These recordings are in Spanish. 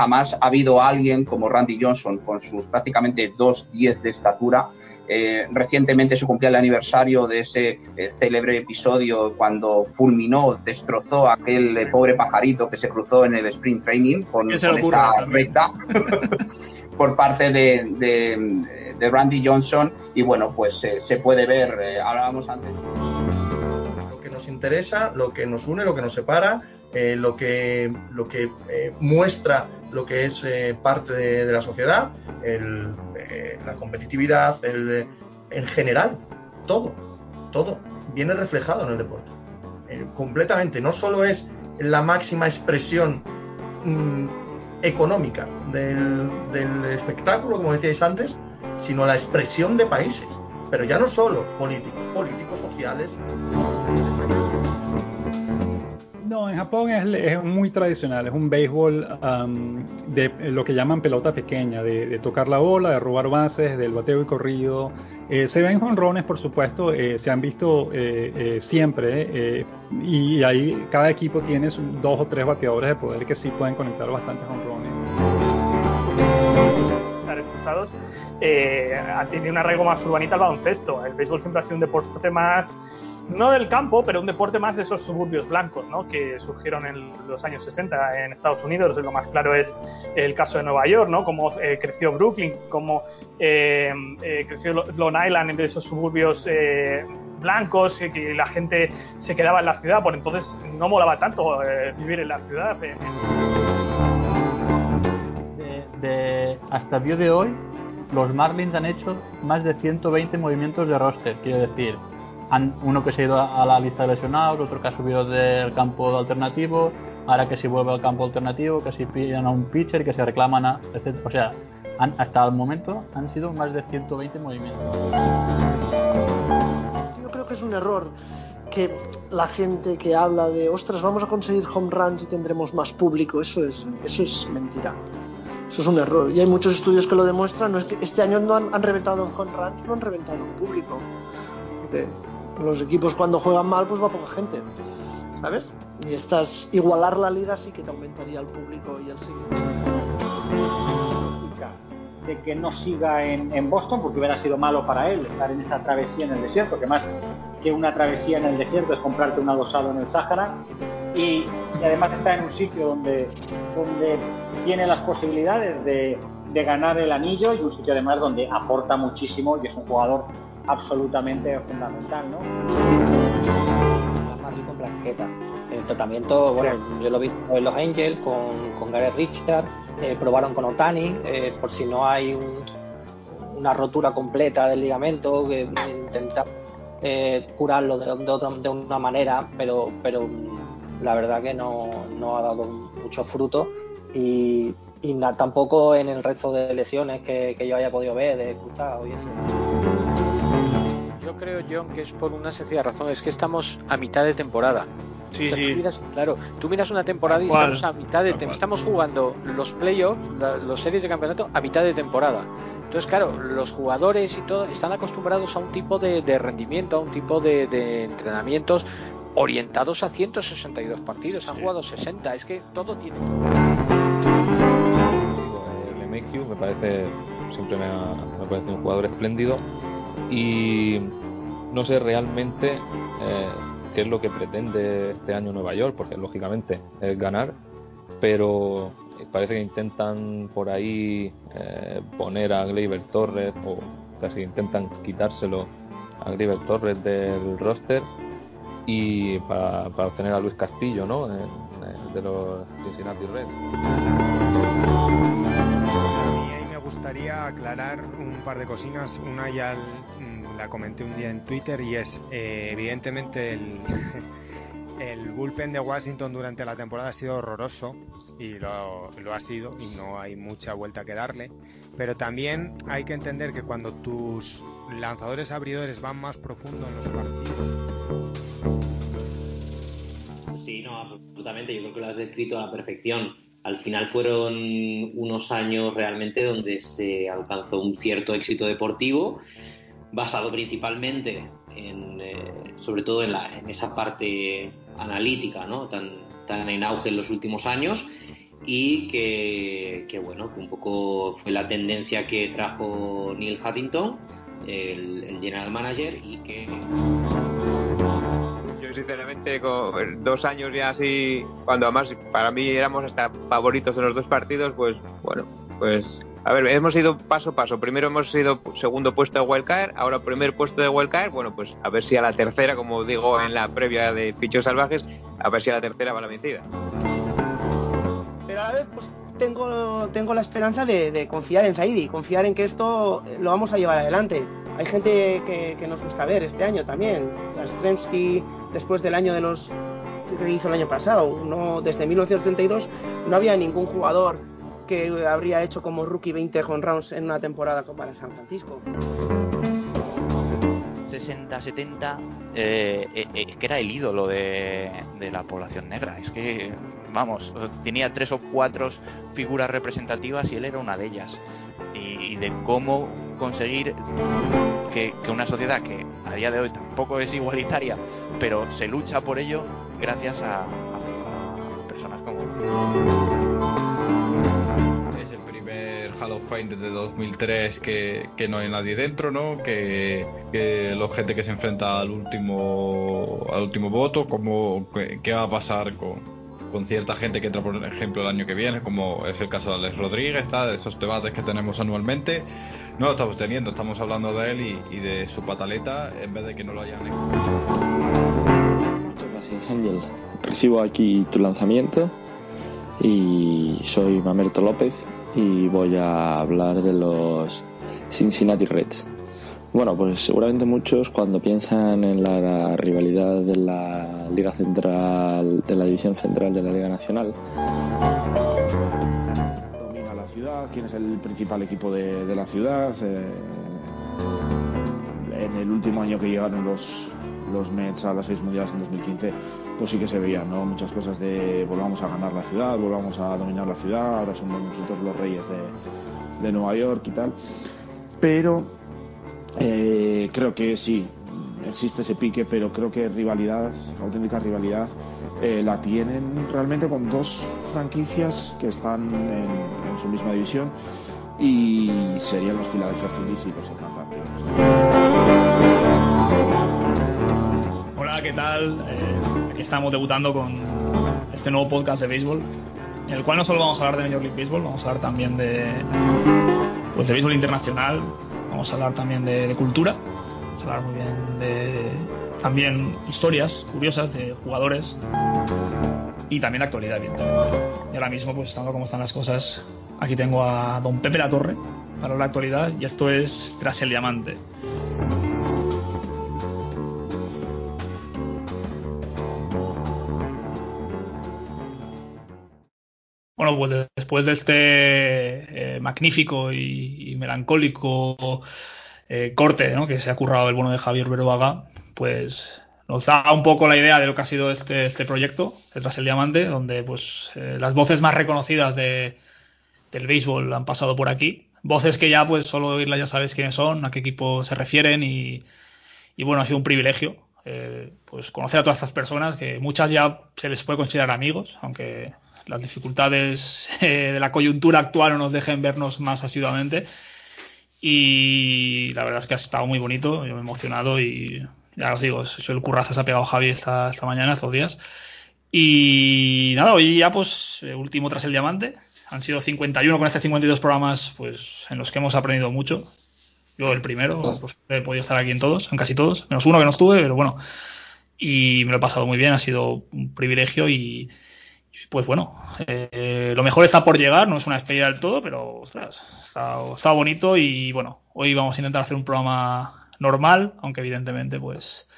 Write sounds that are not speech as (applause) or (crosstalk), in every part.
jamás ha habido alguien como Randy Johnson con sus prácticamente 2'10 de estatura. Eh, recientemente se cumplía el aniversario de ese eh, célebre episodio cuando fulminó, destrozó a aquel eh, pobre pajarito que se cruzó en el sprint training con, esa recta (laughs) por parte de, de, Randy Johnson. Y bueno, pues se puede ver, hablábamos antes. Lo que nos interesa, lo que nos une, lo que nos separa eh, lo que, lo que eh, muestra lo que es eh, parte de, la sociedad, la competitividad, el, en general, todo, todo viene reflejado en el deporte. completamente, no solo es la máxima expresión mm, económica del, del espectáculo, como decíais antes, sino la expresión de países, pero ya no solo políticos, políticos sociales. No, en Japón es, muy tradicional, es un béisbol de lo que llaman pelota pequeña, de, tocar la bola, de robar bases, del bateo y corrido. Eh, se ven jonrones, por supuesto, eh, se han visto eh, siempre, y ahí cada equipo tiene dos o tres bateadores de poder que sí pueden conectar bastantes jonrones. Estar expulsados ha tenido un arraigo más urbanita al baloncesto. El béisbol siempre ha sido un deporte más no del campo, pero un deporte más de esos suburbios blancos, ¿no? Que surgieron en los años 60 en Estados Unidos. Lo más claro es el caso de Nueva York, ¿no? Cómo eh, creció Brooklyn, cómo eh, eh, creció Long Island de esos suburbios blancos, que la gente se quedaba en la ciudad. Por entonces no molaba tanto vivir en la ciudad. hasta el día de hoy, los Marlins han hecho más de 120 movimientos de roster, quiero decir uno que se ha ido a la lista de lesionados, otro que ha subido del campo alternativo, ahora que si vuelve al campo alternativo, que si pillan a un pitcher, que se reclaman a, etc. O sea, hasta el momento han sido más de 120 movimientos. Yo creo que es un error que la gente que habla de, ostras, vamos a conseguir home runs y tendremos más público, eso es, eso es mentira. Eso es un error. Y hay muchos estudios que lo demuestran. No es que este año no han, reventado en home runs, no han reventado en público los equipos cuando juegan mal pues va poca gente, ¿sabes? Y estás igualar la liga sí que te aumentaría el público y el seguimiento. De que no siga en, Boston porque hubiera sido malo para él estar en esa travesía en el desierto, que más que una travesía en el desierto es comprarte un adosado en el Sáhara y, además está en un sitio donde, tiene las posibilidades de, de ganar el anillo y un sitio además donde aporta muchísimo y es un jugador absolutamente fundamental, ¿no? Marley con Blanqueta. El tratamiento, bueno, yo lo vi en los Angels con, con Gareth Richard, eh, probaron con Otani, eh, por si no hay una rotura completa del ligamento, que intentar eh, curarlo de, de, de, una manera, pero, pero la verdad que no, no ha dado mucho fruto y, y tampoco en el resto de lesiones que, que yo haya podido ver de cruzado y eso creo, John, que es por una sencilla razón, es que estamos a mitad de temporada. Sí, sí. claro, tú miras una temporada y estamos a mitad de temporada. Estamos jugando los playoffs, los series de campeonato a mitad de temporada. Entonces, claro, los jugadores y todo están acostumbrados a un tipo de, rendimiento, a un tipo de, entrenamientos orientados a 162 partidos. Han jugado 60. Es que todo tiene. El me parece, siempre me, me parece un jugador espléndido y no sé realmente eh, qué es lo que pretende este año Nueva York, porque lógicamente es ganar, pero parece que intentan por ahí eh, poner a Gleyber Torres o casi intentan quitárselo a Gleyber Torres del roster y para, obtener a Luis Castillo, ¿no? de los Cincinnati Reds gustaría aclarar un par de cocinas. Una ya la comenté un día en Twitter y es, eh, evidentemente, el, (laughs) el bullpen de Washington durante la temporada ha sido horroroso y lo, lo, ha sido y no hay mucha vuelta que darle. Pero también hay que entender que cuando tus lanzadores abridores van más profundo en los partidos. Sí, no, absolutamente. Yo creo que lo has descrito a la perfección al final fueron unos años realmente donde se alcanzó un cierto éxito deportivo, basado principalmente en, eh, sobre todo en, esa parte analítica, ¿no? tan, tan en auge en los últimos años. y que, bueno, un poco fue la tendencia que trajo Neil Huntington, el, el general manager, y que yo sinceramente con dos años ya así, cuando además para mí éramos hasta favoritos en los dos partidos, pues bueno, pues a ver, hemos ido paso a paso. Primero hemos sido segundo puesto de Wildcard, ahora primer puesto de Wildcard. Bueno, pues a ver si a la tercera, como digo en la previa de Pichos Salvajes, a ver si a la tercera va la vencida. Pero a la vez, pues tengo, tengo la esperanza de, confiar en Zaidi, confiar en que esto lo vamos a llevar adelante. Hay gente que, que nos gusta ver este año también. Stremski, después del año de los que hizo el año pasado. No, desde 1972 no había ningún jugador que habría hecho como rookie 20 con rounds en una temporada para San Francisco. 60, 70, eh, eh, eh, que era el ídolo de, la población negra. Es que, vamos, tenía tres o cuatro figuras representativas y él era una de ellas. Y, de cómo conseguir que, una sociedad que a día de hoy tampoco es igualitaria, pero se lucha por ello gracias a, a personas como Hall of Fame desde 2003 que, que no hay nadie dentro, ¿no? Que, que la gente que se enfrenta al último al último voto, como qué va a pasar con, con cierta gente que entra, por ejemplo, el año que viene, como es el caso de Alex Rodríguez, está de esos debates que tenemos anualmente. No lo estamos teniendo, estamos hablando de él y, y de su pataleta en vez de que no lo hayan Muchas gracias, Ángel. Recibo aquí tu lanzamiento y soy Mamerto López y voy a hablar de los Cincinnati Reds. Bueno, pues seguramente muchos cuando piensan en la rivalidad de la Liga Central, de la División Central de la Liga Nacional. Domina la ciudad, quién es el principal equipo de, la ciudad. Eh, en el último año que llegaron los, los Mets a las seis mundiales en 2015, pues sí que se veían, ¿no? Muchas cosas de volvamos a ganar la ciudad, volvamos a dominar la ciudad, ahora somos nosotros los reyes de, de Nueva York y tal. Pero eh, creo que sí, existe ese pique, pero creo que rivalidad, auténtica rivalidad, eh, la tienen realmente con dos franquicias que están en, en su misma división y serían los Philadelphia Phillies y los Atlanta Hola, ¿qué tal? Eh, aquí estamos debutando con este nuevo podcast de béisbol, en el cual no solo vamos a hablar de Major League Baseball, vamos a hablar también de, pues de béisbol internacional, vamos a hablar también de, cultura, vamos a hablar muy bien de también historias curiosas de jugadores y también de actualidad, evidentemente. Y ahora mismo, pues estando como están las cosas, aquí tengo a don Pepe La Torre para la actualidad y esto es Tras el Diamante. Pues después de este eh, magnífico y, melancólico eh, corte que se ha currado el bueno de Javier Beruaga, pues nos da un poco la idea de lo que ha sido este, este proyecto, detrás del diamante, donde pues eh, las voces más reconocidas de, del béisbol han pasado por aquí. Voces que ya, pues, solo oírlas ya sabes quiénes son, a qué equipo se refieren y, y bueno, ha sido un privilegio pues conocer a todas estas personas, que muchas ya se les puede considerar amigos, aunque las dificultades (laughs) eh, de la coyuntura actual no nos dejen vernos más asiduamente. Y la verdad es que ha estado muy bonito, yo me he emocionado y ya os digo, soy el currazo se ha pegado Javi esta, esta mañana, estos días. Y nada, hoy ya pues eh, último tras el diamante. Han sido 51 con este 52 programas pues en los que hemos aprendido mucho. Yo el primero, pues he podido estar aquí en todos, en casi todos, menos uno que no estuve, pero bueno. Y me lo he pasado muy bien, ha sido un privilegio y, pues bueno, eh, lo mejor está por llegar, no es una despedida del todo, pero ostras, está, bonito y bueno, hoy vamos a intentar hacer un programa normal, aunque evidentemente pues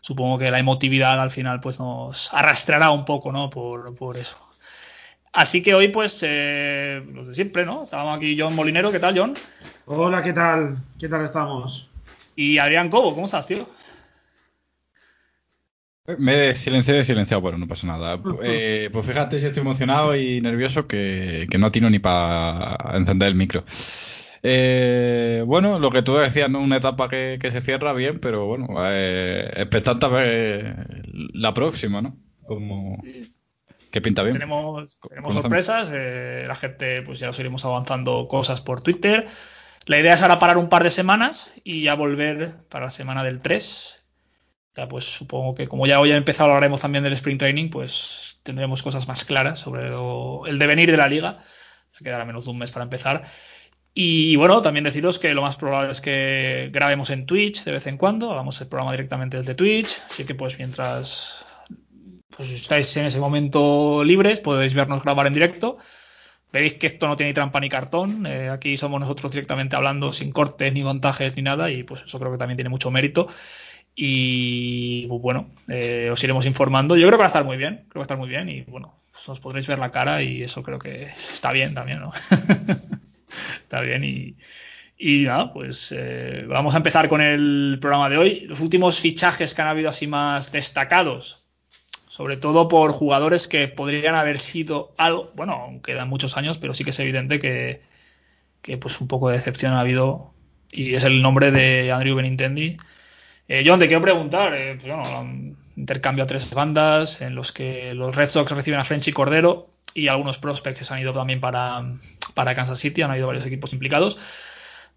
supongo que la emotividad al final pues nos arrastrará un poco, ¿no? Por, por eso. Así que hoy pues eh, los de siempre, ¿no? Estamos aquí John Molinero, ¿qué tal John? Hola, ¿qué tal? ¿Qué tal estamos? Y Adrián Cobo, ¿cómo estás, tío? Me he silenciado y silenciado, bueno, no pasa nada. Eh, pues fíjate si estoy emocionado y nervioso que, no atino ni para encender el micro. Eh, bueno, lo que tú decías, ¿no? Una etapa que, se cierra bien, pero bueno, eh, expectante a ver la próxima, ¿no? Como... Que pinta bien. Tenemos, sorpresas, eh, la gente pues ya os iremos avanzando cosas por Twitter. La idea es ahora parar un par de semanas y ya volver para la semana del 3. Ya pues supongo que como ya hoy ha empezado hablaremos también del Spring Training, pues tendremos cosas más claras sobre lo- el devenir de la liga. Ya quedará menos de un mes para empezar. Y bueno, también deciros que lo más probable es que grabemos en Twitch de vez en cuando, hagamos el programa directamente desde Twitch, así que pues mientras pues estáis en ese momento libres, podéis vernos grabar en directo. Veréis que esto no tiene ni trampa ni cartón, eh, aquí somos nosotros directamente hablando sin cortes ni montajes ni nada y pues eso creo que también tiene mucho mérito. Y pues, bueno, eh, os iremos informando. Yo creo que va a estar muy bien, creo que va a estar muy bien y bueno, os podréis ver la cara y eso creo que está bien también, ¿no? (laughs) está bien y, y nada, pues eh, vamos a empezar con el programa de hoy. Los últimos fichajes que han habido así más destacados, sobre todo por jugadores que podrían haber sido algo, bueno, aún quedan muchos años, pero sí que es evidente que, que pues un poco de decepción ha habido y es el nombre de Andrew Benintendi. Eh, John, te quiero preguntar, eh, pues bueno, intercambio a tres bandas en los que los Red Sox reciben a French y Cordero y algunos prospects que se han ido también para, para Kansas City, han habido varios equipos implicados.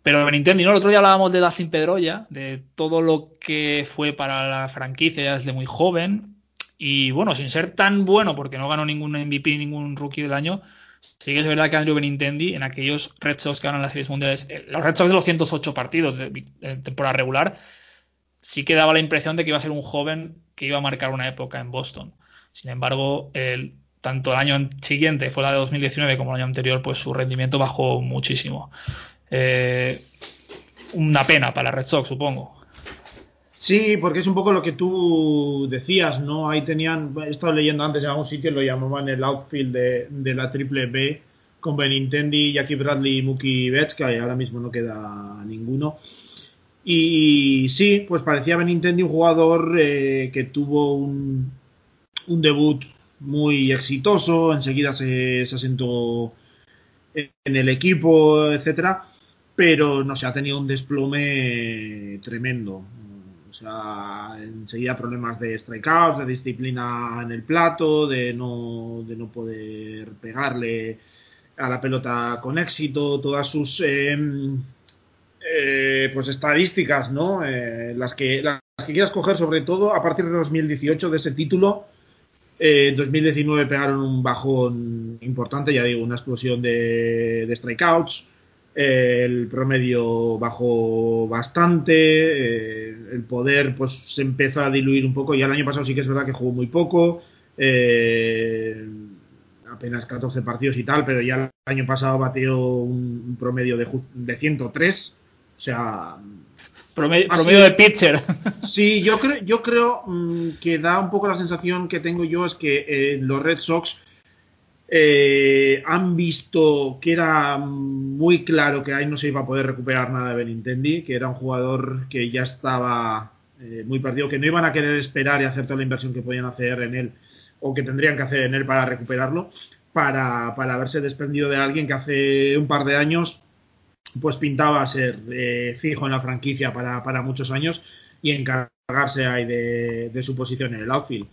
Pero Benintendi, ¿no? El otro día hablábamos de Dustin Pedroya, de todo lo que fue para la franquicia desde muy joven. Y bueno, sin ser tan bueno, porque no ganó ningún MVP, ningún rookie del año, sí que es verdad que Andrew Benintendi, en aquellos Red Sox que ganan las series mundiales, eh, los Red Sox de los 108 partidos de, de temporada regular, sí que daba la impresión de que iba a ser un joven que iba a marcar una época en Boston. Sin embargo, el, tanto el año siguiente, fue la de 2019, como el año anterior, pues su rendimiento bajó muchísimo. Eh, una pena para Red Sox, supongo. Sí, porque es un poco lo que tú decías, ¿no? Ahí tenían, he estado leyendo antes en algún sitio, lo llamaban el outfield de, de la triple B, con Benintendi, Jackie Bradley y Mookie Betts, que ahora mismo no queda ninguno. Y sí, pues parecía Benintendi un jugador eh, que tuvo un, un, debut muy exitoso, enseguida se, se asentó en el equipo, etcétera, pero no sé, ha tenido un desplome tremendo. O sea, enseguida problemas de strikeouts, de disciplina en el plato, de no, de no poder pegarle a la pelota con éxito, todas sus eh, eh, pues estadísticas, ¿no? Eh, las, que, las que quieras coger sobre todo a partir de 2018 de ese título. En 2019 pegaron un bajón importante, ya digo, una explosión de, de strikeouts. el promedio bajó bastante, eh, el poder pues se empezó a diluir un poco. Ya el año pasado sí que es verdad que jugó muy poco, eh, apenas 14 partidos y tal, pero ya el año pasado batió un, un promedio de, de 103. O sea, promedio, promedio de pitcher. (laughs) Sí, yo creo, yo creo mmm, que da un poco la sensación que tengo yo es que eh, los Red Sox eh, han visto que era muy claro que ahí no se iba a poder recuperar nada de Benintendi, que era un jugador que ya estaba eh, muy perdido, que no iban a querer esperar y hacer toda la inversión que podían hacer en él o que tendrían que hacer en él para recuperarlo, para, para haberse desprendido de alguien que hace un par de años pues pintaba ser eh, fijo en la franquicia para, para, muchos años y encargarse ahí de, de, su posición en el outfield.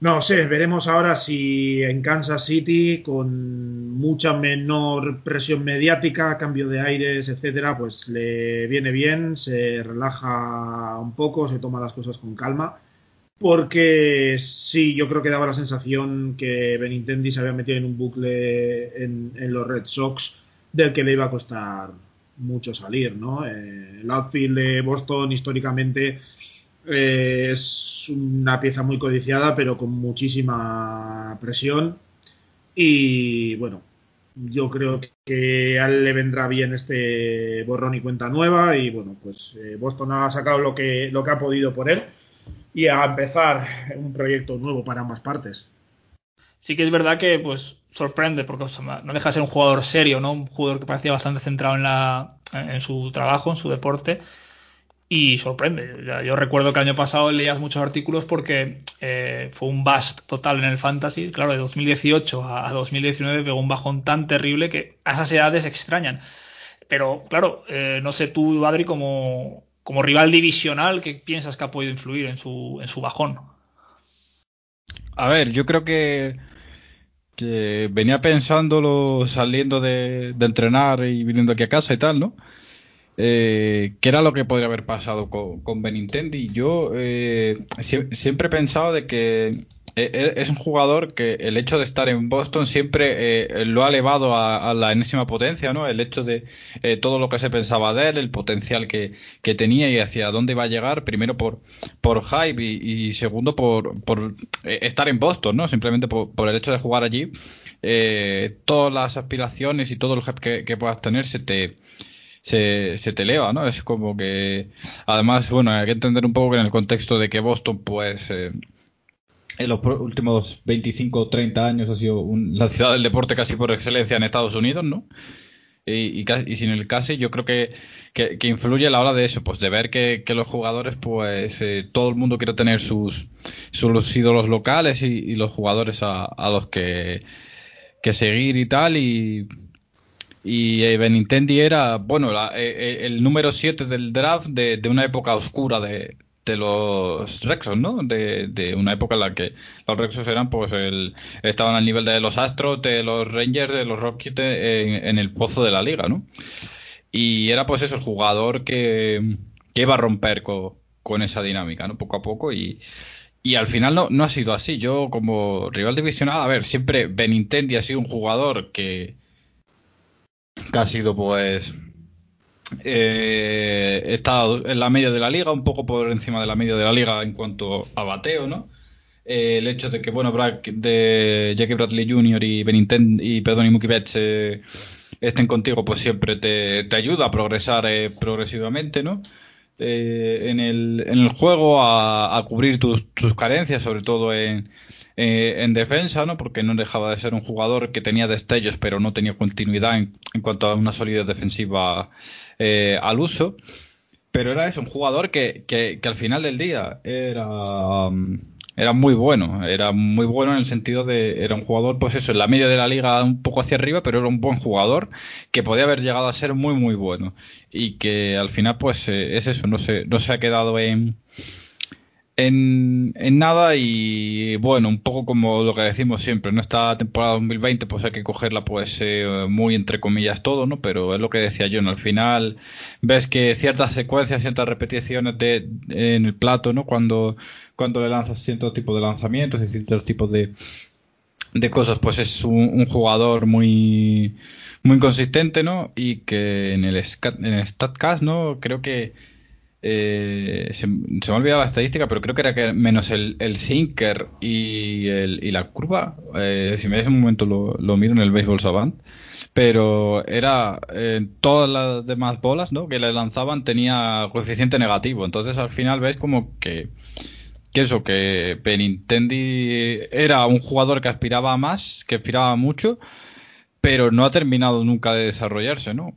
No sé, veremos ahora si en Kansas City, con mucha menor presión mediática, cambio de aires, etcétera, pues le viene bien, se relaja un poco, se toma las cosas con calma. Porque sí, yo creo que daba la sensación que Benintendi se había metido en un bucle en, en los Red Sox del que le iba a costar mucho salir, ¿no? Eh, el outfield de Boston históricamente eh, es una pieza muy codiciada, pero con muchísima presión. Y bueno, yo creo que a él le vendrá bien este borrón y cuenta nueva. Y bueno, pues eh, Boston ha sacado lo que, lo que ha podido por él y a empezar un proyecto nuevo para ambas partes. Sí que es verdad que pues sorprende porque no deja de ser un jugador serio, ¿no? Un jugador que parecía bastante centrado en la en su trabajo, en su deporte y sorprende. Yo recuerdo que el año pasado leías muchos artículos porque eh, fue un bust total en el fantasy. Claro, de 2018 a, a 2019 pegó un bajón tan terrible que a esas edades extrañan. Pero claro, eh, no sé tú, Adri, como, como rival divisional, ¿qué piensas que ha podido influir en su, en su bajón? A ver, yo creo que que venía pensándolo saliendo de, de entrenar y viniendo aquí a casa y tal, ¿no? Eh, ¿Qué era lo que podría haber pasado con, con Benintendi? Yo eh, sie- siempre he pensado de que es un jugador que el hecho de estar en Boston siempre eh, lo ha elevado a, la enésima potencia, ¿no? El hecho de eh, todo lo que se pensaba de él, el potencial que, que tenía y hacia dónde iba a llegar, primero por, por hype y, segundo por, por eh, estar en Boston, ¿no? Simplemente por, por el hecho de jugar allí, eh, todas las aspiraciones y todo el hype que, que puedas tener se te se, se te eleva, ¿no? Es como que, además, bueno, hay que entender un poco que en el contexto de que Boston, pues, eh, en los últimos 25 o 30 años ha sido un- la ciudad del deporte casi por excelencia en Estados Unidos, ¿no? Y, y, sin el casi, yo creo que, que, influye a la hora de eso, pues de ver que, los jugadores, pues eh, todo el mundo quiere tener sus, sus ídolos locales y, los jugadores a, los que, que seguir y tal, y, y eh, Benintendi era, bueno, la- eh, eh, el número 7 del draft de una época oscura de, de los Rexos, ¿no? De, de una época en la que los Rexos eran, pues, el, estaban al nivel de los Astros, de los Rangers, de los Rockies, en, el pozo de la liga, ¿no? Y era, pues, eso, el jugador que, que iba a romper co- con esa dinámica, ¿no? Poco a poco y... Y al final no, no ha sido así. Yo, como rival divisional, a ver, siempre Benintendi ha sido un jugador que, que ha sido pues eh, está en la media de la liga, un poco por encima de la media de la liga en cuanto a bateo, ¿no? Eh, el hecho de que, bueno, Brad- de Jackie Bradley Jr. y Benintendi y perdón, y Mookie Betts eh, estén contigo, pues siempre te, te ayuda a progresar eh, progresivamente, ¿no? En, el, en el juego a, a cubrir tus, tus carencias, sobre todo en, en defensa, ¿no? Porque no dejaba de ser un jugador que tenía destellos, pero no tenía continuidad en, en cuanto a una solidez defensiva eh, al uso. Pero era eso, un jugador que, que, que al final del día era, um, era muy bueno. Era muy bueno en el sentido de. Era un jugador, pues eso, en la media de la liga un poco hacia arriba, pero era un buen jugador que podía haber llegado a ser muy, muy bueno. Y que al final, pues eh, es eso, no se, no se ha quedado en. En, en nada y bueno, un poco como lo que decimos siempre, ¿no? Esta temporada 2020 pues hay que cogerla pues eh, muy entre comillas todo, ¿no? Pero es lo que decía yo, ¿no? Al final ves que ciertas secuencias, ciertas repeticiones de, en el plato, ¿no? Cuando, cuando le lanzas cierto tipo de lanzamientos y ciertos tipos de, de cosas, pues es un, jugador muy muy consistente, ¿no? Y que en el, en el StatCast, ¿no? Creo que eh, se, me ha olvidado la estadística, pero creo que era que menos el, el sinker y, el, y la curva, eh, si me das un momento lo, lo miro en el Baseball Savant, pero era eh, todas las demás bolas ¿no? que le lanzaban tenía coeficiente negativo, entonces al final ves como que, que eso, que Benintendi era un jugador que aspiraba a más, que aspiraba mucho, pero no ha terminado nunca de desarrollarse, ¿no?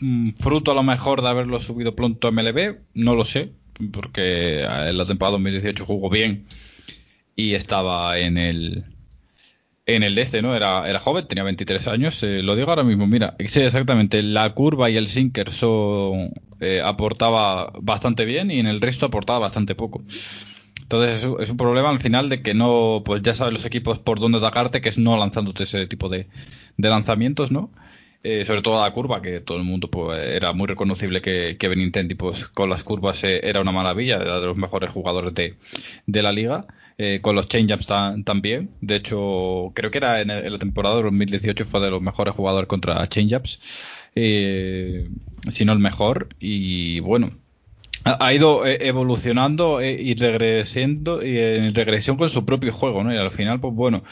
Mm, fruto a lo mejor de haberlo subido pronto a MLB, no lo sé, porque en la temporada 2018 jugó bien y estaba en el en el DC, ¿no? Era, era joven, tenía 23 años, eh, lo digo ahora mismo, mira, exactamente, la curva y el sinker son, eh, aportaba bastante bien y en el resto aportaba bastante poco. Entonces es, un- es un problema al final de que no, pues ya saben los equipos por dónde atacarte, que es no lanzándote ese tipo de, de lanzamientos, ¿no? Eh, sobre todo la curva, que todo el mundo pues, era muy reconocible que, que Benintendi pues, con las curvas eh, era una maravilla, era de los mejores jugadores de, de la liga. Eh, con los change-ups también. De hecho, creo que era en, la temporada de 2018 fue de los mejores jugadores contra change-ups. Si no el mejor. Y bueno, ha, ido evolucionando y regresiendo y en regresión con su propio juego, ¿no? Y al final, pues bueno,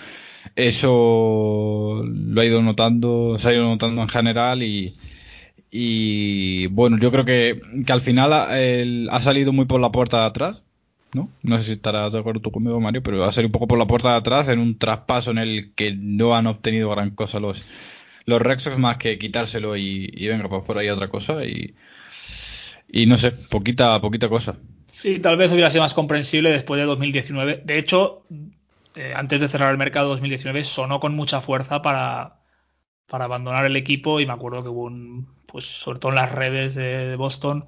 eso lo ha ido notando, se ha ido notando en general y, bueno, yo creo que, que al final ha, ha salido muy por la puerta de atrás, ¿no? No sé si estarás de acuerdo tú conmigo, Mario, pero ha salido un poco por la puerta de atrás en un traspaso en el que no han obtenido gran cosa los, los Red Sox más que quitárselo y, venga, para afuera y otra cosa y, y no sé, poquita, poquita cosa. Sí, tal vez hubiera sido más comprensible después de 2019. De hecho, eh, antes de cerrar el mercado 2019 sonó con mucha fuerza para, para abandonar el equipo y me acuerdo que hubo un, pues sobre todo en las redes de, Boston,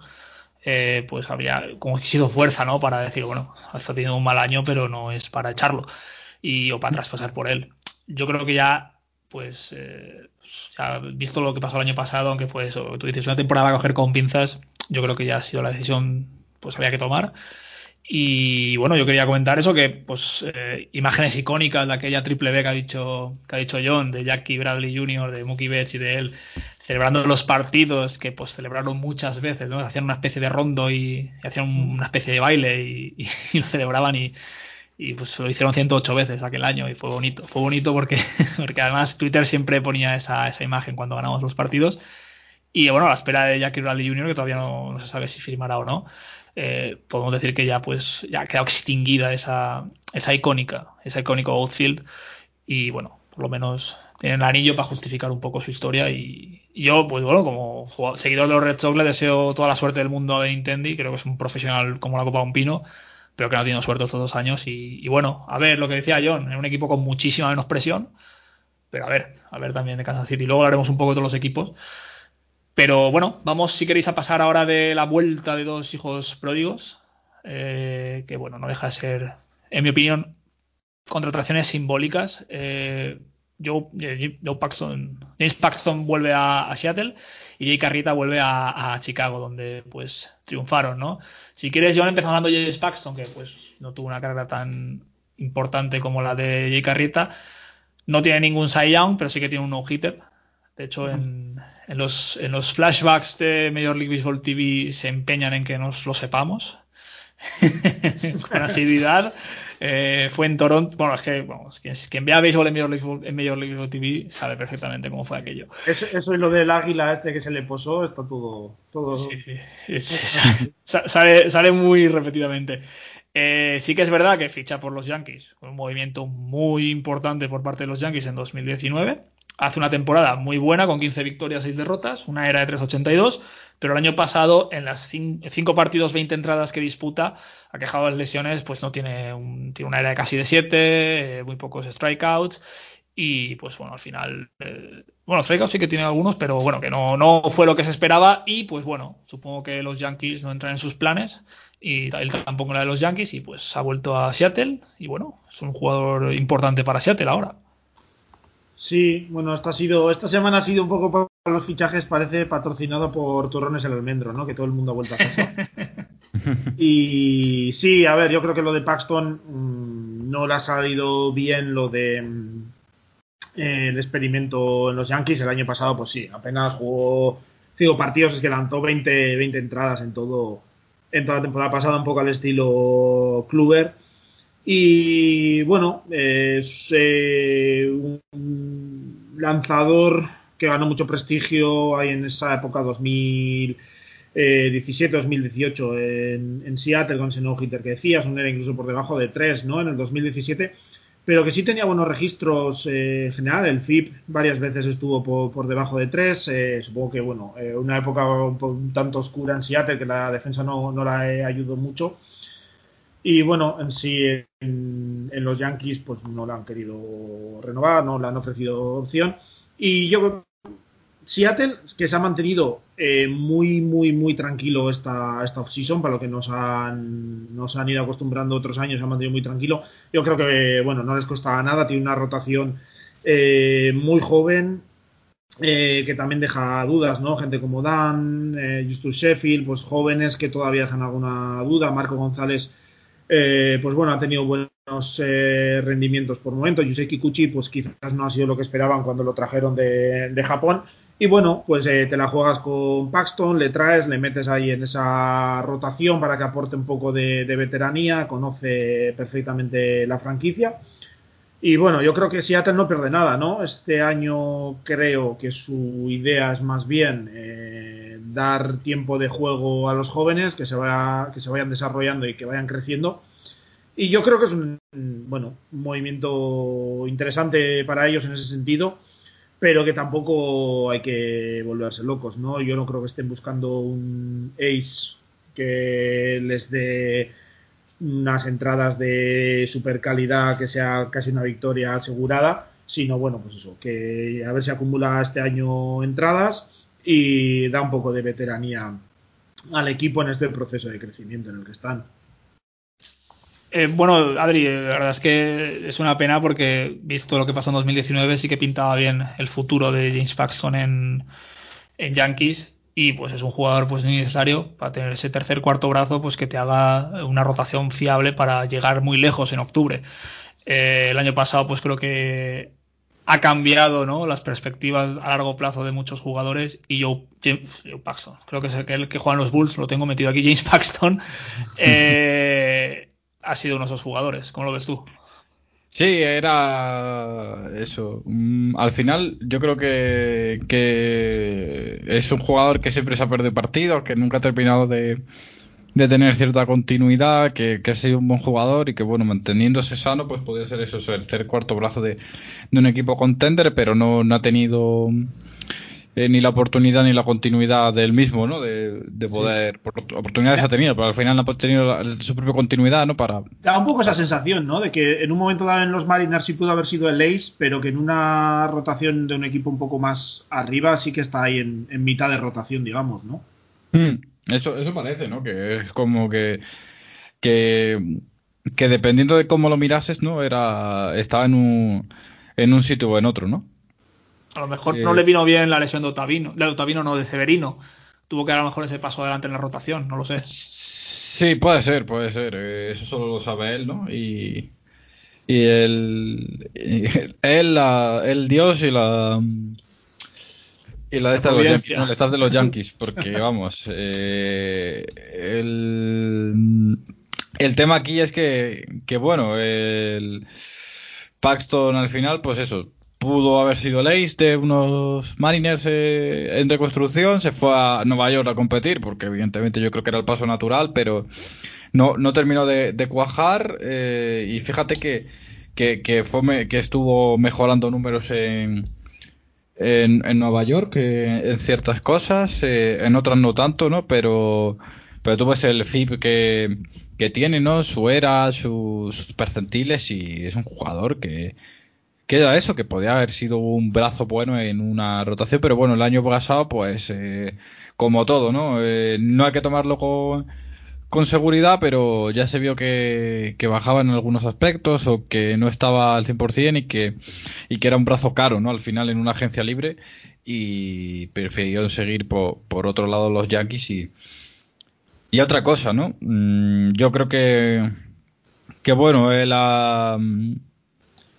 eh, pues había como sido fuerza, ¿no? Para decir, bueno, está teniendo un mal año, pero no es para echarlo y o para traspasar por él. yo creo que ya, pues, eh, ya visto lo que pasó el año pasado, aunque fue eso, tú dices una temporada a coger con pinzas, yo creo que ya ha sido la decisión, pues había que tomar. Y bueno, yo quería comentar eso, que pues eh, imágenes icónicas de aquella triple B que ha dicho, que ha dicho John, de Jackie Bradley Jr., de Mookie Betts y de él, celebrando los partidos que pues celebraron muchas veces, ¿no? Hacían una especie de rondo y, hacían una especie de baile (laughs) y, lo celebraban y, y pues lo hicieron 108 veces aquel año y fue bonito. Fue bonito porque, (laughs) porque además Twitter siempre ponía esa, esa imagen cuando ganamos los partidos. Y bueno, a la espera de Jackie Bradley Jr., que todavía no se sabe si firmará o no, eh, podemos decir que ya pues ya ha quedado extinguida esa, esa icónica, esa icónico outfield. Y bueno, por lo menos tienen el anillo para justificar un poco su historia. Y, yo, pues bueno, como seguidor de los Red Sox, le deseo toda la suerte del mundo a Nintendo. Creo que es un profesional como la Copa de un Pino pero que no ha tenido suerte estos dos años. Y, y, bueno, a ver lo que decía John, en un equipo con muchísima menos presión, pero a ver, a ver también de Kansas City. Luego hablaremos un poco de todos los equipos. Pero bueno, vamos si queréis a pasar ahora de la vuelta de dos hijos pródigos, eh, que bueno, no deja de ser, en mi opinión, contrataciones simbólicas. Eh, Joe, Joe, Paxton, James Paxton vuelve a, Seattle y Jay Carrita vuelve a, Chicago, donde pues triunfaron, ¿no? Si quieres, John, empezamos hablando de James Paxton, que pues no tuvo una carrera tan importante como la de Jay Carrita. No tiene ningún Cy Young, pero sí que tiene un no-hitter. De hecho, en, en, los, en los flashbacks de Major League Baseball TV se empeñan en que nos lo sepamos. (laughs) con asiduidad. Eh, fue en Toronto. Bueno, es que vamos, quien, quien vea béisbol en Major, League, en Major League TV sabe perfectamente cómo fue aquello. Eso, eso y lo del águila este que se le posó, está todo. todo... Sí, sí, (laughs) sale, sale, muy repetidamente. Eh, sí que es verdad que ficha por los Yankees, un movimiento muy importante por parte de los Yankees en 2019. Hace una temporada muy buena con 15 victorias, 6 derrotas, una era de 382 pero el año pasado en las 5 partidos, 20 entradas que disputa, ha quejado de lesiones, pues no tiene, un, tiene una era de casi de 7, eh, muy pocos strikeouts y pues bueno, al final, eh, bueno, strikeouts sí que tiene algunos, pero bueno, que no, no fue lo que se esperaba y pues bueno, supongo que los Yankees no entran en sus planes y él tampoco la de los Yankees y pues ha vuelto a Seattle y bueno, es un jugador importante para Seattle ahora. Sí, bueno, esta, ha sido, esta semana ha sido un poco para los fichajes, parece patrocinado por Turrones el Almendro, ¿no? Que todo el mundo ha vuelto a casa. (laughs) y sí, a ver, yo creo que lo de Paxton mmm, no le ha salido bien lo de mmm, el experimento en los Yankees. El año pasado, pues sí, apenas jugó cinco partidos, es que lanzó 20, 20 entradas en todo en toda la temporada pasada, un poco al estilo Kluber y bueno, es eh, un lanzador que ganó mucho prestigio ahí en esa época 2017-2018 en, en, Seattle con ese no hitter que decías, un era incluso por debajo de 3 ¿no? en el 2017, pero que sí tenía buenos registros eh, en general. El FIP varias veces estuvo por, por debajo de 3. Eh, supongo que, bueno, eh, una época un, tanto oscura en Seattle que la defensa no, no la ayudó mucho. Y bueno, en sí, en, los Yankees, pues no la han querido renovar, no le han ofrecido opción. Y yo Seattle, que se ha mantenido eh, muy, muy, muy tranquilo esta, esta off-season, para lo que nos han, nos han ido acostumbrando otros años, se ha mantenido muy tranquilo. Yo creo que, bueno, no les costaba nada, tiene una rotación eh, muy joven, eh, que también deja dudas, ¿no? Gente como Dan, eh, Justus Sheffield, pues jóvenes que todavía dejan alguna duda. Marco González, eh, pues bueno, ha tenido buenos eh, rendimientos por momento. Yusei Kikuchi, pues quizás no ha sido lo que esperaban cuando lo trajeron de, Japón. Y bueno, pues eh, te la juegas con Paxton, le traes, le metes ahí en esa rotación para que aporte un poco de, de veteranía, conoce perfectamente la franquicia. Y bueno, yo creo que Seattle no pierde nada, ¿no? Este año creo que su idea es más bien eh, dar tiempo de juego a los jóvenes, que se, vaya, que se vayan desarrollando y que vayan creciendo. Y yo creo que es un, bueno, un movimiento interesante para ellos en ese sentido, pero que tampoco hay que volverse locos, ¿no? Yo no creo que estén buscando un ace que les dé unas entradas de super calidad que sea casi una victoria asegurada, sino bueno, pues eso, que a ver si acumula este año entradas y da un poco de veteranía al equipo en este proceso de crecimiento en el que están. Eh, bueno, Adri, eh, la verdad es que es una pena porque, visto lo que pasó en 2019, sí que pintaba bien el futuro de James Paxton en, en Yankees y pues es un jugador pues necesario para tener ese tercer cuarto brazo pues que te haga una rotación fiable para llegar muy lejos en octubre. Eh, el año pasado pues creo que ha cambiado ¿no? las perspectivas a largo plazo de muchos jugadores y Joe, Joe Paxton, creo que es el que juega en los Bulls, lo tengo metido aquí, James (laughs) Paxton, eh, ha sido uno de esos jugadores. ¿Cómo lo ves tú? Sí, era eso. Mm, Al final, yo creo que, que es un jugador que siempre se ha perdido partidos, que nunca ha terminado de, de tener cierta continuidad, que, que ha sido un buen jugador y que, bueno, manteniéndose sano, pues podría ser eso, el tercer cuarto brazo de, de un equipo contender, pero no, no ha tenido eh, ni la oportunidad ni la continuidad del mismo, ¿no? De, de poder. por- oportunidades ha tenido, pero al final no ha tenido la- su propia continuidad, ¿no? Para. Da un poco esa sensación, ¿no? De que en un momento dado en los Mariners sí pudo haber sido el Ace, pero que en una rotación de un equipo un poco más arriba sí que está ahí en, en mitad de rotación, digamos, ¿no? Mm, Eso, eso parece, ¿no? Que es como que. que que dependiendo de cómo lo mirases, ¿no? Era. estaba en un. en un sitio o en otro, ¿no? A lo mejor Eh, no le vino bien la lesión de Otavino, de Otavino no, de Severino. Tuvo que dar a lo mejor ese paso adelante en la rotación, no lo sé. Sí, puede ser, puede ser. eh, Eso solo lo sabe él, ¿no? Y, y el, y (laughs) él, la, el dios y la y la de esta de los Yankees, de los Yankees, porque vamos, eh, el, el tema aquí es que, que bueno, el Paxton al final, pues eso, pudo haber sido el ace de unos Mariners eh, en reconstrucción, se fue a Nueva York a competir, porque evidentemente yo creo que era el paso natural, pero no, no terminó de, de cuajar eh, y fíjate que, que, que fue que estuvo mejorando números en, en, en Nueva York eh, en ciertas cosas, eh, en otras no tanto, ¿no? Pero, pero tú ves el FIP que, que tiene, ¿no? Su era, sus percentiles y es un jugador que, que era eso, que podía haber sido un brazo bueno en una rotación, pero bueno, el año pasado, pues, eh, como todo, ¿no? Eh, no hay que tomarlo con, con seguridad, pero ya se vio que, bajaba en algunos aspectos o que no estaba al 100% y que, y que era un brazo caro, ¿no? Al final en una agencia libre y prefirió seguir por, por otro lado los Yankees y, y otra cosa, ¿no? Mm, yo creo que, que bueno, él ha,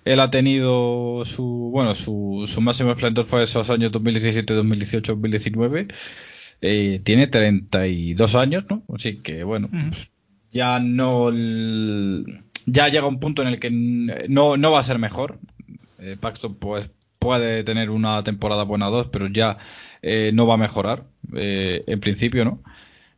él ha tenido su, bueno, su, su máximo esplendor fue esos años 2017, 2018, 2019. Eh, tiene 32 años, ¿no? Así que, bueno, pues, ya no. Ya llega un punto en el que no, no va a ser mejor. Eh, Paxton, pues, puede tener una temporada buena o dos, pero ya eh, no va a mejorar, eh, en principio, ¿no?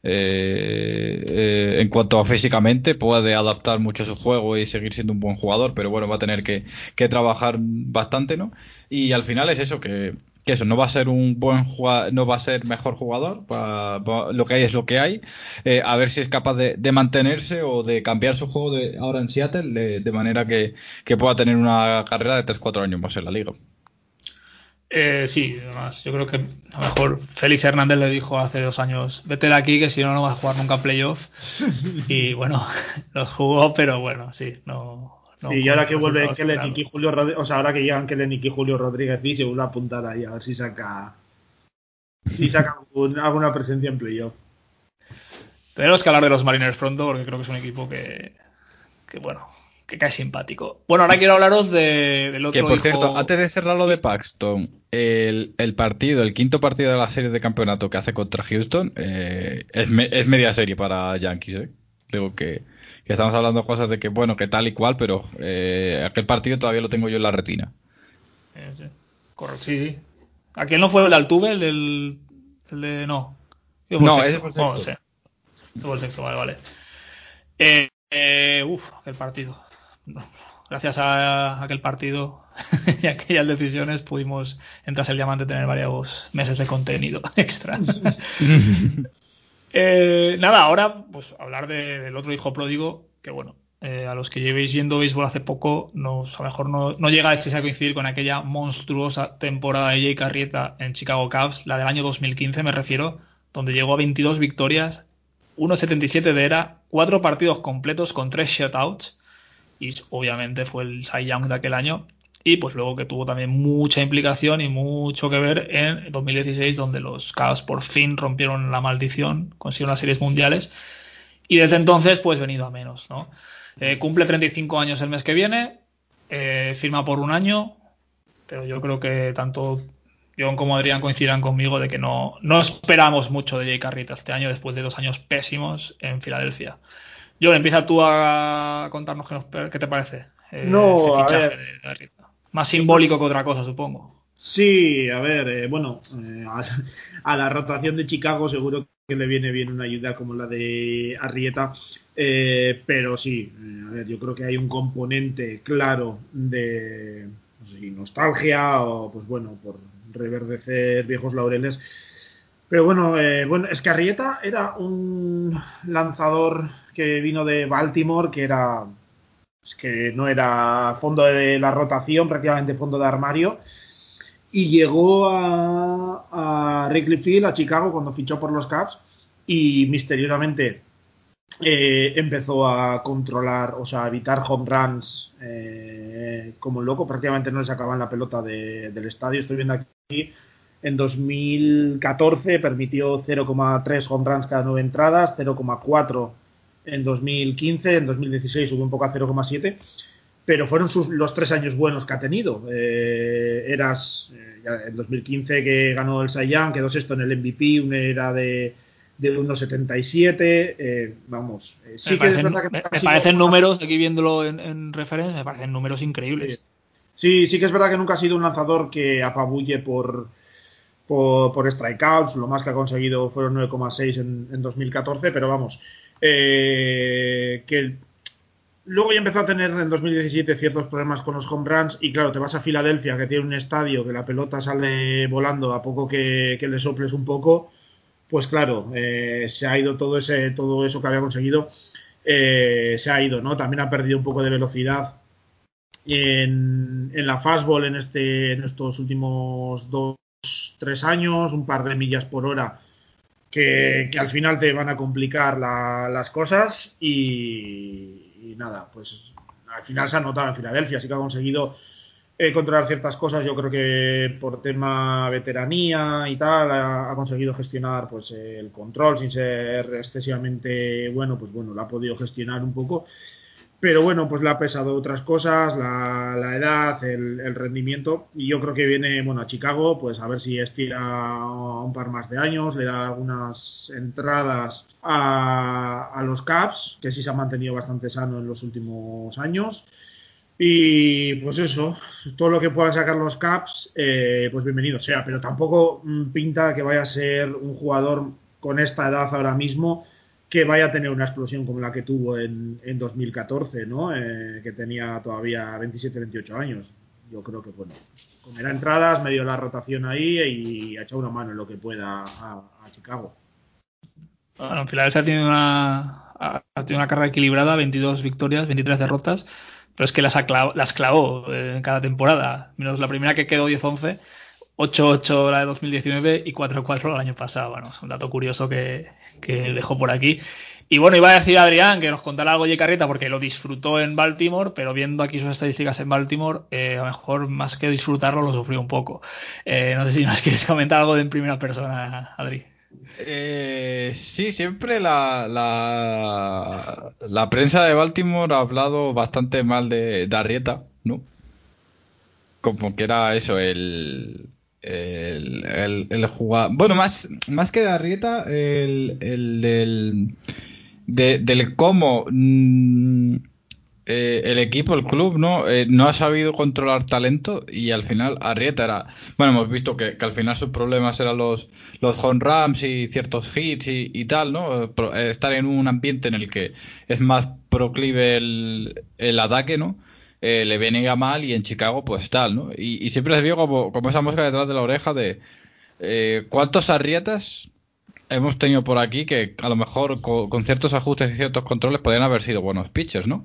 Eh, eh, en cuanto a físicamente, puede adaptar mucho su juego y seguir siendo un buen jugador, pero bueno, va a tener que, que trabajar bastante, ¿no? Y al final es eso, que, que eso, no va a ser un buen jugador, no va a ser mejor jugador, va- va- lo que hay es lo que hay, Eh, a ver si es capaz de, de mantenerse o de cambiar su juego de, ahora en Seattle, de, de manera que, que pueda tener una carrera de 3-4 años más en la liga. Eh, sí, además, yo creo que a lo mejor Félix Hernández le dijo hace dos años, vete de aquí que si no, no vas a jugar nunca playoff. (laughs) Y bueno, (laughs) los jugó, pero bueno, sí, no. No y ahora que vuelven resultados Kellen y Julio Rodríguez, o sea, ahora que llegan Kellen y Julio Rodríguez, sí, se vuelve a apuntar ahí a ver si saca, si (laughs) saca algún- alguna presencia en playoff. Tenemos que hablar de los Mariners pronto porque creo que es un equipo que, que bueno, que cae simpático. Bueno, ahora quiero hablaros de- del otro Que por hijo- cierto, antes de cerrar lo de Paxton, el, el partido, el quinto partido de la serie de campeonato que hace contra Houston, eh, es, me- es media serie para Yankees, ¿eh? Digo que, que estamos hablando cosas de que, bueno, que tal y cual, pero eh, aquel partido todavía lo tengo yo en la retina. Sí. Correcto, sí, sí. ¿Aquel no fue el Altuve? El del. El de. No. No, el ese fue el No, sexto. ese. Ese fue el sexto, vale, vale. Eh, eh, uf, aquel partido. Gracias a aquel partido (laughs) y aquellas decisiones pudimos, en Tras el Diamante, tener varios meses de contenido (laughs) extra. (laughs) Eh, nada, ahora, pues hablar de- del otro hijo pródigo, que bueno, eh, a los que llevéis viendo béisbol hace poco, nos, a lo mejor no, no llegáis a coincidir con aquella monstruosa temporada de Jay Carrieta en Chicago Cubs, la del año 2015 me refiero, donde llegó a 22 victorias 1.77 de era, cuatro partidos completos con tres shutouts y obviamente fue el Cy Young de aquel año y pues luego que tuvo también mucha implicación y mucho que ver en 2016 donde los Cavs por fin rompieron la maldición, consiguieron las series mundiales y desde entonces pues venido a menos, ¿no? Eh, cumple 35 años el mes que viene, eh, firma por un año, pero yo creo que tanto John como Adrián coincidirán conmigo de que no, no esperamos mucho de Jay Carrita este año después de dos años pésimos en Filadelfia. John, empieza tú a contarnos qué, nos- qué te parece. eh, No, este a ver. de. Más simbólico que otra cosa, supongo. Sí, a ver, eh, bueno, eh, a, la rotación de Chicago seguro que le viene bien una ayuda como la de Arrieta, eh, pero sí, eh, a ver, yo creo que hay un componente claro de nostalgia o, pues bueno, por reverdecer viejos laureles. Pero bueno, bueno, es que Arrieta era un lanzador que vino de Baltimore, que era pues que no era fondo de la rotación, prácticamente fondo de armario. Y llegó a, a Wrigley Field, a Chicago, cuando fichó por los Cavs. Y misteriosamente eh, empezó a controlar, o sea, a evitar home runs eh, como loco. Prácticamente no le sacaban la pelota de- del estadio. Estoy viendo aquí. En 2014 permitió 0,3 home runs cada nueve entradas, 0,4 en 2015, en 2016 subió un poco a 0,7, pero fueron sus, los tres años buenos que ha tenido. Eh, eras eh, ya en 2015 que ganó el Young, quedó sexto en el MVP, una era de, de 1,77. eh, vamos, eh, sí me que es verdad que me- me parecen números, aquí viéndolo en, en referencia, me parecen números increíbles. Sí, sí que es verdad que nunca ha sido un lanzador que apabulle por, por, por strikeouts. Lo más que ha conseguido fueron 9,6 en, en 2014, pero vamos, eh, que luego ya empezó a tener en 2017 ciertos problemas con los home runs y claro, te vas a Filadelfia que tiene un estadio que la pelota sale volando a poco que, que le soples un poco, pues claro, eh, se ha ido todo ese todo eso que había conseguido, eh, se ha ido, ¿no? También ha perdido un poco de velocidad en, en la fastball en, este, en estos últimos dos, tres años, un par de millas por hora que, que al final te van a complicar la- las cosas y, nada, pues al final se ha notado en Filadelfia, sí que ha conseguido eh, controlar ciertas cosas, yo creo que por tema veteranía y tal, ha, ha conseguido gestionar pues el control sin ser excesivamente bueno, pues bueno, lo ha podido gestionar un poco. Pero bueno, pues le ha pesado otras cosas, la, la edad, el, rendimiento. Y yo creo que viene, bueno, a Chicago, pues a ver si estira un par más de años, le da algunas entradas a, a los Caps, que sí se ha mantenido bastante sano en los últimos años. Y pues eso, todo lo que puedan sacar los Caps, eh, pues bienvenido sea. Pero tampoco mm, pinta que vaya a ser un jugador con esta edad ahora mismo que vaya a tener una explosión como la que tuvo en, en 2014, ¿no? Eh, que tenía todavía 27, 28 años. Yo creo que, bueno, pues, comerá entradas, medio la rotación ahí y ha echado una mano en lo que pueda a, Chicago. Bueno, en Filadelfia tiene una, ha tenido una carrera equilibrada, 22 victorias, 23 derrotas, pero es que las, las clavó eh, en cada temporada, menos la primera que quedó 10-11, 8-8 la de 2019 y 4-4 el año pasado. Bueno, es un dato curioso que, que dejó por aquí. Y bueno, iba a decir Adrián que nos contara algo de Carreta porque lo disfrutó en Baltimore, pero viendo aquí sus estadísticas en Baltimore, eh, a lo mejor más que disfrutarlo lo sufrió un poco. Eh, no sé si nos (laughs) quieres comentar algo de en primera persona, Adri. Eh, sí, siempre la, la, la prensa de Baltimore ha hablado bastante mal de, de Arrieta, ¿no? Como que era eso, el, el, el, el jugador. Bueno, más, más que de Arrieta, el, el del, de- del cómo mm, eh, el equipo, el club, ¿no? Eh, no ha sabido controlar talento y al final Arrieta era. Bueno, hemos visto que, que al final sus problemas eran los, los home runs y ciertos hits y, y tal, ¿no? Eh, estar en un ambiente en el que es más proclive el, el ataque, ¿no? Eh, le venía mal y en Chicago, pues tal, ¿no? Y, y siempre se vio como, como esa mosca detrás de la oreja de eh, cuántos Arrietas hemos tenido por aquí que a lo mejor co- con, ciertos ajustes y ciertos controles podrían haber sido buenos pitchers, ¿no?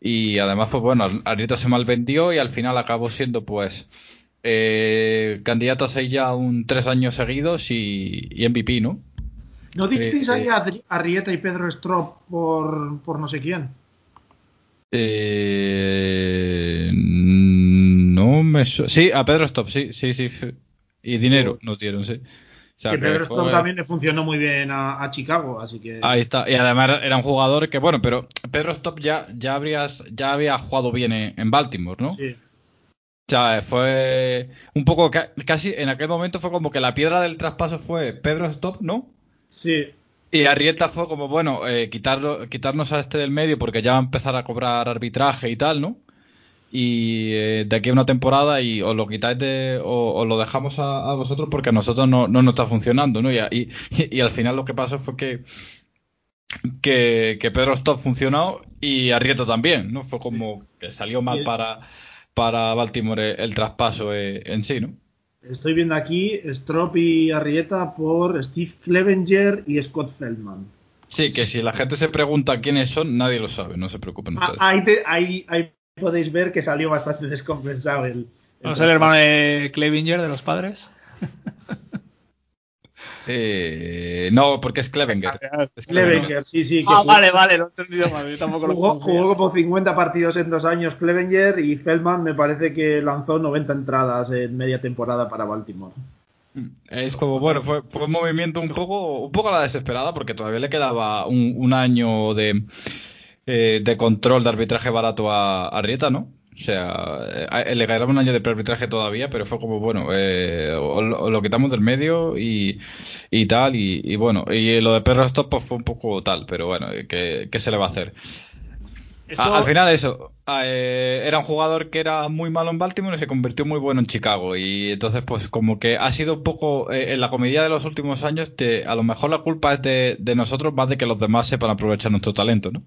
Y además, pues bueno, Arrieta se malvendió y al final acabó siendo, pues, eh, candidato a ser ya un tres años seguidos y, y MVP, ¿no? ¿No disteis Eh, ahí a Arrieta y Pedro Strop por, por no sé quién? Eh, no me su- Sí, a Pedro Stop, sí, sí, sí. Y dinero nos dieron, sí. O sea, que Pedro fue- Strop también le funcionó muy bien a, a Chicago, así que... Ahí está. Y además era un jugador que, bueno, pero Pedro Stop ya, ya, habrías, ya había jugado bien en, en Baltimore, ¿no? Sí. O sea, fue un poco, ca- casi en aquel momento fue como que la piedra del traspaso fue Pedro Stop, ¿no? Sí. Y Arrieta fue como, bueno, eh, quitarlo, quitarnos a este del medio porque ya va a empezar a cobrar arbitraje y tal, ¿no? Y eh, de aquí a una temporada y os lo quitáis de, o, o lo dejamos a, a vosotros porque a nosotros no, no nos está funcionando, ¿no? Y, a- y, y al final lo que pasó fue que, que, que Pedro Stop funcionó y Arrieta también, ¿no? Fue como que salió mal para, para Baltimore el, el traspaso eh, en sí, ¿no? Estoy viendo aquí Strop y Arrieta por Steve Clevenger y Scott Feldman. Sí, que si la gente se pregunta quiénes son, nadie lo sabe, no se preocupen Ah, ustedes. ahí, te- ahí, ahí podéis ver que salió bastante (laughs) descompensado el... ¿No es el hermano de Clevinger de los padres? (laughs) Eh, no, porque es Clevenger. Es Clevenger, sí, sí. que Ah, jugó- vale, vale, lo he entendido mal. Yo tampoco lo Jugó, jugó como 50 partidos en dos años Clevenger y Feldman me parece que lanzó 90 entradas en media temporada para Baltimore. Es como, bueno, fue, fue un movimiento un poco, un poco a la desesperada porque todavía le quedaba un, un año de, eh, de control de arbitraje barato a, a Rieta, ¿no? O sea, eh, le quedaba un año de prearbitraje todavía, pero fue como, bueno, eh, o, lo- lo quitamos del medio y, y tal, y, y bueno, y lo de Perro Stop pues, fue un poco tal, pero bueno, ¿qué, qué se le va a hacer? Eso- A- al final eso, eh, era un jugador que era muy malo en Baltimore y se convirtió muy bueno en Chicago y entonces pues como que ha sido un poco eh, en la comedia de los últimos años te- a lo mejor la culpa es de, de nosotros más de que los demás sepan aprovechar nuestro talento, ¿no?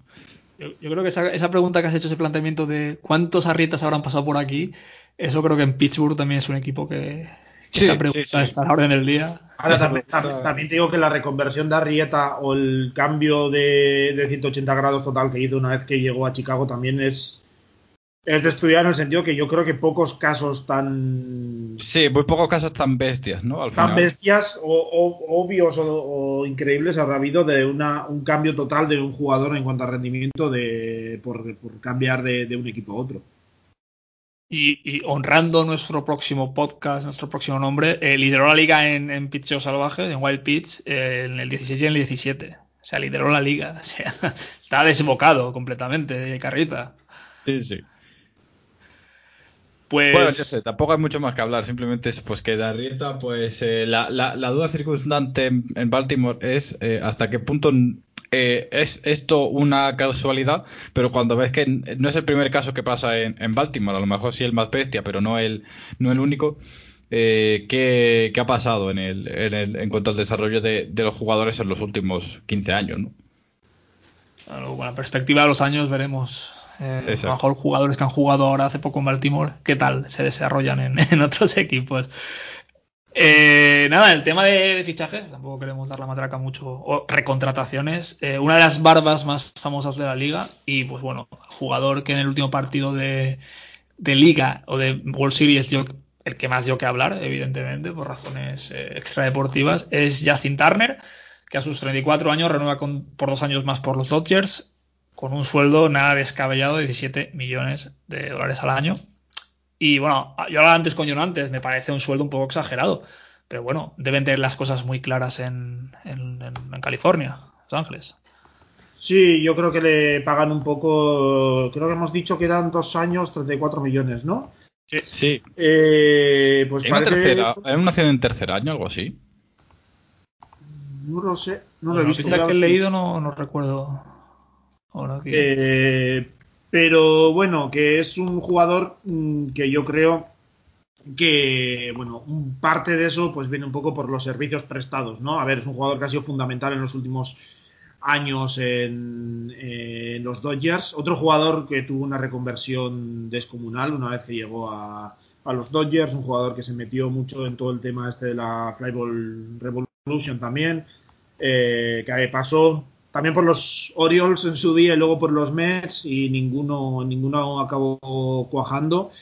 Yo, yo creo que esa, esa pregunta que has hecho, ese planteamiento de cuántos arrietas habrán pasado por aquí, eso creo que en Pittsburgh también es un equipo que, que Sí, esa pregunta sí, sí. está a la orden del día. Ahora también, también te digo que la reconversión de Arrieta o el cambio de, de 180 grados total que hizo una vez que llegó a Chicago también es, es de estudiar en el sentido que yo creo que pocos casos tan, Sí, muy pocos casos tan bestias, ¿no? Al tan final. bestias o, o- obvios o, o increíbles habrá habido de una, un cambio total de un jugador en cuanto a rendimiento de, por, por cambiar de, de un equipo a otro. Y, y honrando nuestro próximo podcast, nuestro próximo nombre, eh, lideró la liga en, en pitcheo salvaje, en Wild Pitch, eh, en el 16 y en el 17. O sea, lideró la liga. (laughs) O sea, está desbocado completamente, Carrita. Sí, sí. Pues. Bueno, yo sé, tampoco hay mucho más que hablar, simplemente es pues que Darrieta, pues eh, la, la, la duda circunstante en, en Baltimore es eh, hasta qué punto eh, es esto una casualidad, pero cuando ves que no es el primer caso que pasa en, en Baltimore, a lo mejor sí el más bestia, pero no el, no el único, eh, ¿qué, qué ha pasado en, el, en, el, en cuanto al desarrollo de, de los jugadores en los últimos 15 años, ¿no? Bueno, con la perspectiva de los años veremos. Eh, a lo mejor jugadores que han jugado ahora hace poco en Baltimore, ¿qué tal se desarrollan en, (laughs) en otros equipos? Eh, nada, el tema de, de fichaje, tampoco queremos dar la matraca mucho, o recontrataciones. Eh, una de las barbas más famosas de la liga, y pues bueno, jugador que en el último partido de, de liga o de World Series dio el que más dio que hablar, evidentemente, por razones eh, extradeportivas, es Justin Turner, que a sus 34 años renueva con- por dos años más por los Dodgers, con un sueldo nada descabellado de 17 millones de dólares al año. Y bueno, yo hablaba antes con John antes, me parece un sueldo un poco exagerado, pero bueno, deben tener las cosas muy claras en, en- en- en California, Los Ángeles. Sí, yo creo que le pagan un poco, creo que hemos dicho que eran dos años, 34 millones, ¿no? Sí. Eh, pues ¿Hay una, parece- tercera, ¿Hay una nación en tercer año, algo así? No lo sé, no Bueno, lo he visto. que he leído no, no recuerdo. Eh, pero bueno, que es un jugador mm, que yo creo que, bueno, parte de eso pues viene un poco por los servicios prestados, ¿no? A ver, es un jugador que ha sido fundamental en los últimos años en, en los Dodgers. Otro jugador que tuvo una reconversión descomunal una vez que llegó a, a los Dodgers, un jugador que se metió mucho en todo el tema este de la Flyball Revolution también, eh, que pasó también por los Orioles en su día y luego por los Mets y ninguno, ninguno acabó cuajando,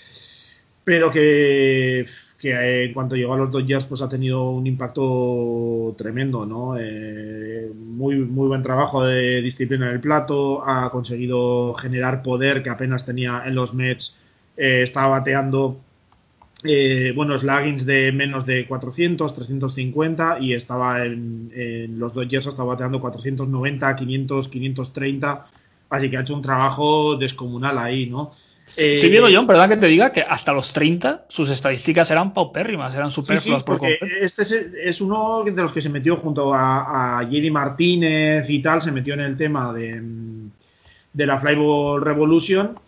pero que, que eh, en cuanto llegó a los Dodgers pues ha tenido un impacto tremendo, ¿no? Eh, muy, muy buen trabajo de disciplina en el plato, ha conseguido generar poder que apenas tenía en los Mets, eh, estaba bateando eh, bueno, sluggings de menos de 400, 350 y estaba en, en los Dodgers estaba bateando 490, 500, 530, así que ha hecho un trabajo descomunal ahí, ¿no? Eh, Estoy viendo, John, perdón que te diga que hasta los 30 sus estadísticas eran paupérrimas, eran superfluas sí, sí, porque Este es, es, uno de los que se metió junto a, a JD Martínez y tal, se metió en el tema de, de la Flyball Revolution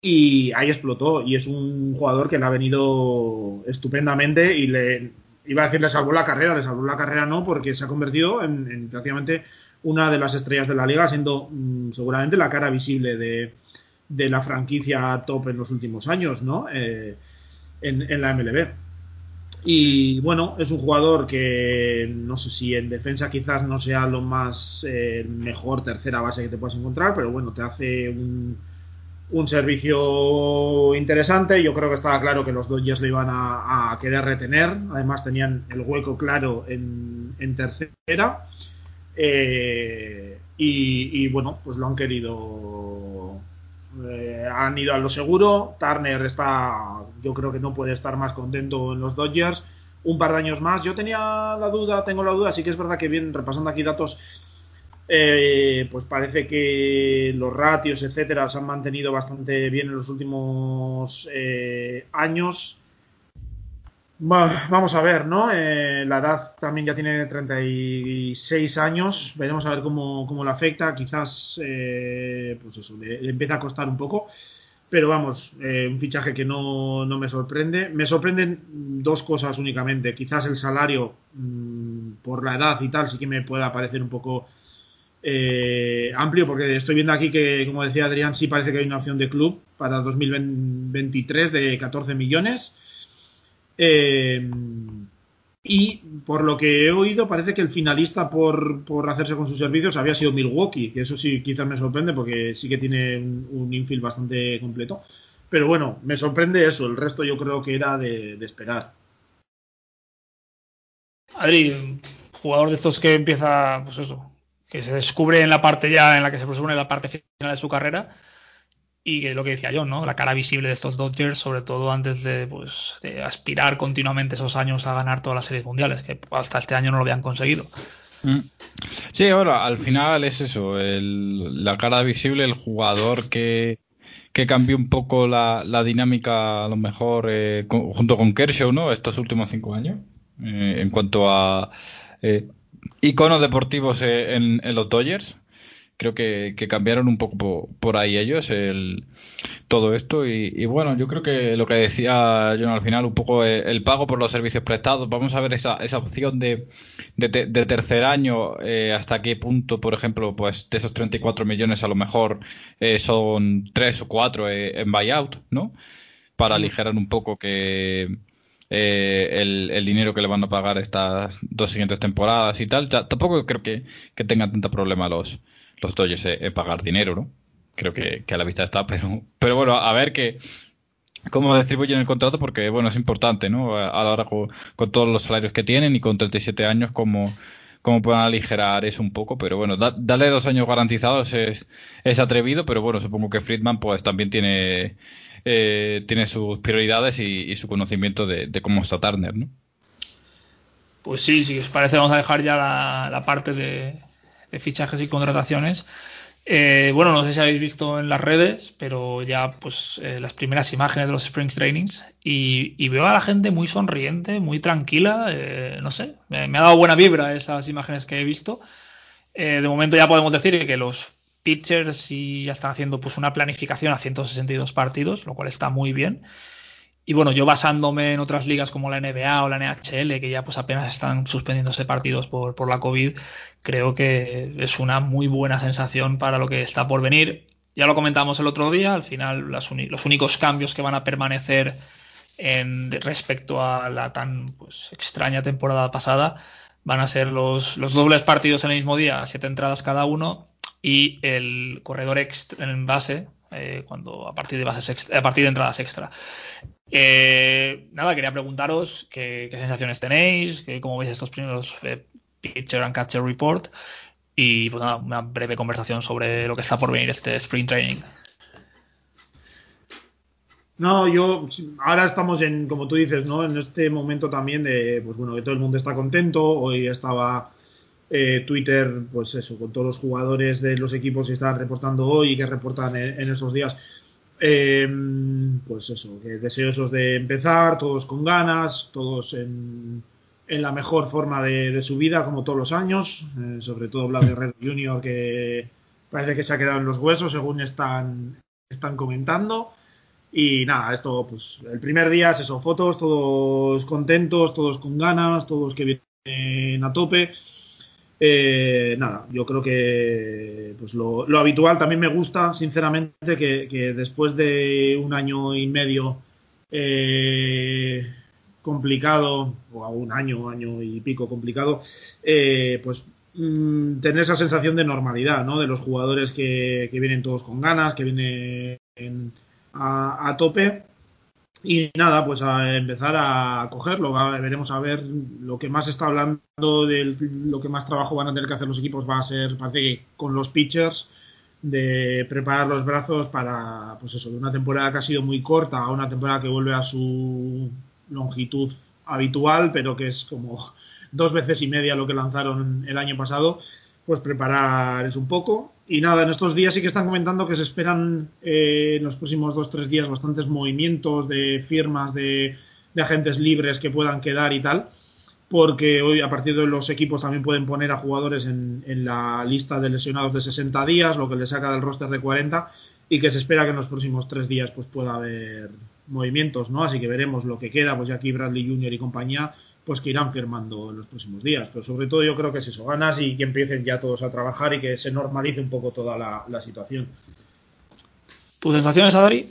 y ahí explotó. Y es un jugador que le ha venido estupendamente y le iba a decir le salvó la carrera, le salvó la carrera no, porque se ha convertido en, en prácticamente una de las estrellas de la liga, siendo mmm, seguramente la cara visible de de la franquicia top en los últimos años, ¿no? Eh, en, en, la MLB. Y bueno, es un jugador que no sé si en defensa quizás no sea lo más eh, mejor tercera base que te puedas encontrar, pero bueno, te hace un, un servicio interesante. Yo creo que estaba claro que los Dodgers lo iban a, querer retener. Además, tenían el hueco claro en, en tercera. Eh, y, y, bueno, pues lo han querido eh, han ido a lo seguro. Turner está, yo creo que no puede estar más contento en los Dodgers. Un par de años más. Yo tenía la duda, tengo la duda, sí que es verdad que bien, repasando aquí datos, eh, pues parece que los ratios, etcétera, se han mantenido bastante bien en los últimos eh, años. Vamos a ver, ¿no? Eh, la edad también ya tiene 36 años. Veremos a ver cómo, cómo le afecta. Quizás, pues eso, le, empieza a costar un poco. Pero vamos, un fichaje que no, no, me sorprende. Me sorprenden dos cosas únicamente. Quizás el salario, mmm, por la edad y tal, sí que me pueda parecer un poco eh, amplio, porque estoy viendo aquí que, como decía Adrián, sí parece que hay una opción de club para 2023 de 14 millones. Eh, y por lo que he oído, parece que el finalista por, por, hacerse con sus servicios había sido Milwaukee, que eso sí quizás me sorprende porque sí que tiene un, un infield bastante completo. Pero bueno, me sorprende eso, el resto yo creo que era de, de esperar. Adri, jugador de estos que empieza, pues eso, que se descubre en la parte ya en la que se presume la parte final de su carrera y que lo que decía yo, ¿no? La cara visible de estos Dodgers, sobre todo antes de, pues, aspirar continuamente esos años a ganar todas las series mundiales, que hasta este año no lo habían conseguido. Mm. Sí, ahora, al final es eso, el, la cara visible, el jugador que, que cambió un poco la, la dinámica, a lo mejor, eh, junto con Kershaw, ¿no? Estos últimos cinco años, eh, en cuanto a eh, iconos deportivos eh, en, en los Dodgers. Creo que, que, cambiaron un poco por, por ahí ellos el, todo esto. Y, y, bueno yo creo que lo que decía John al final un poco el, el pago por los servicios prestados. Vamos a ver esa, esa opción de, de, de tercer año eh, hasta qué punto por ejemplo pues de esos 34 millones a lo mejor eh, son 3 o 4 eh, en buyout ¿no? para aligerar un poco que eh, el, el, dinero que le van a pagar estas dos siguientes temporadas y tal. Tampoco creo que, que tengan tanto problema los, los Dodgers en, pagar dinero, ¿no? Creo que, que, a la vista está, (laughs) pero, pero bueno, a ver que cómo distribuyen el contrato, porque bueno, es importante, ¿no? A, la hora con, con, todos los salarios que tienen y con 37 años, como cómo puedan aligerar eso un poco, pero bueno, da, darle dos años garantizados es, es atrevido, pero bueno, supongo que Friedman pues también tiene eh, tiene sus prioridades y, su conocimiento de, cómo está Turner, ¿no? Pues sí, si os parece vamos a dejar ya la, parte de, fichajes y contrataciones. Eh, bueno, no sé si habéis visto en las redes, pero ya pues eh, las primeras imágenes de los Springs Trainings y, veo a la gente muy sonriente, muy tranquila, no sé, me, ha dado buena vibra esas imágenes que he visto. De momento ya podemos decir que los pitchers sí ya están haciendo pues una planificación a 162 partidos, lo cual está muy bien. Y bueno, yo basándome en otras ligas como la NBA o la NHL, que ya pues apenas están suspendiéndose partidos por, por la COVID, creo que es una muy buena sensación para lo que está por venir. Ya lo comentamos el otro día, al final las los únicos cambios que van a permanecer en, respecto a la tan pues, extraña temporada pasada van a ser los, los dobles partidos en el mismo día, siete entradas cada uno, y el corredor en base, eh, cuando a partir de bases a partir de entradas extra. Eh, nada, quería preguntaros qué, sensaciones tenéis, qué- cómo veis estos primeros eh, Pitcher and Catcher Report y pues nada, una breve conversación sobre lo que está por venir este Spring Training. No, yo ahora estamos en, como tú dices, ¿no? En este momento también de, pues bueno, que todo el mundo está contento. Hoy estaba eh, Twitter, pues eso, con todos los jugadores de los equipos que están reportando hoy y que reportan en, en esos días. Eh, pues eso, que deseosos de empezar, todos con ganas, todos en, en la mejor forma de, de su vida, como todos los años. Eh, sobre todo Vlad (laughs) Guerrero Jr., que parece que se ha quedado en los huesos, según están, están comentando. Y nada, esto, pues el primer día es eso, fotos, todos contentos, todos con ganas, todos que vienen a tope. Eh, nada, yo creo que pues lo, lo habitual también me gusta, sinceramente, que, que después de un año y medio eh, complicado, o a un año, año y pico complicado, eh, pues mm, tener esa sensación de normalidad, ¿no? De los jugadores que, que vienen todos con ganas, que vienen a, a tope. Y nada, pues a empezar a cogerlo. Veremos a ver lo que más está hablando de lo que más trabajo van a tener que hacer los equipos va a ser, parece que con los pitchers, de preparar los brazos para, pues eso, de una temporada que ha sido muy corta a una temporada que vuelve a su longitud habitual, pero que es como dos veces y media lo que lanzaron el año pasado, pues preparar es un poco. Y nada, en estos días sí que están comentando que se esperan eh, en los próximos dos tres días bastantes movimientos de firmas de, de agentes libres que puedan quedar y tal, porque hoy a partir de los equipos también pueden poner a jugadores en, la lista de lesionados de 60 días, lo que le saca del roster de 40 y que se espera que en los próximos tres días pues pueda haber movimientos, ¿no? Así que veremos lo que queda, pues ya aquí Bradley Jr. y compañía, pues que irán firmando en los próximos días. Pero sobre todo yo creo que es eso, ganas y que empiecen ya todos a trabajar y que se normalice un poco toda la, la situación. ¿Tus sensaciones, Adri?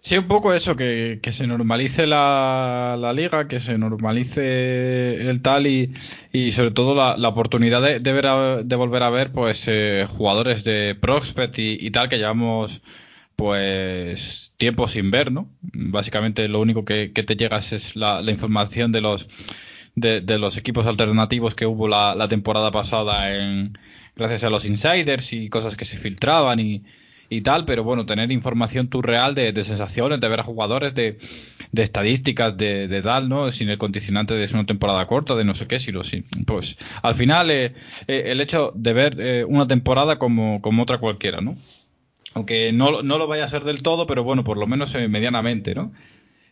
Sí, un poco eso, que, que se normalice la, la liga, que se normalice el tal y, y sobre todo la, la oportunidad de, de ver a- de volver a ver pues eh, jugadores de prospect y, y tal que llevamos pues tiempo sin ver, ¿no? Básicamente lo único que, te llegas es la, la información de los de, los equipos alternativos que hubo la, temporada pasada en gracias a los insiders y cosas que se filtraban y, y tal, pero bueno, tener información tú real de, sensaciones, de ver a jugadores, de, de estadísticas, de, de tal, ¿no? Sin el condicionante de es una temporada corta, de no sé qué, sino sí. Pues al final eh, eh, el hecho de ver eh, una temporada como, como otra cualquiera, ¿no? Aunque no, no lo vaya a ser del todo, pero bueno, por lo menos eh, medianamente, ¿no?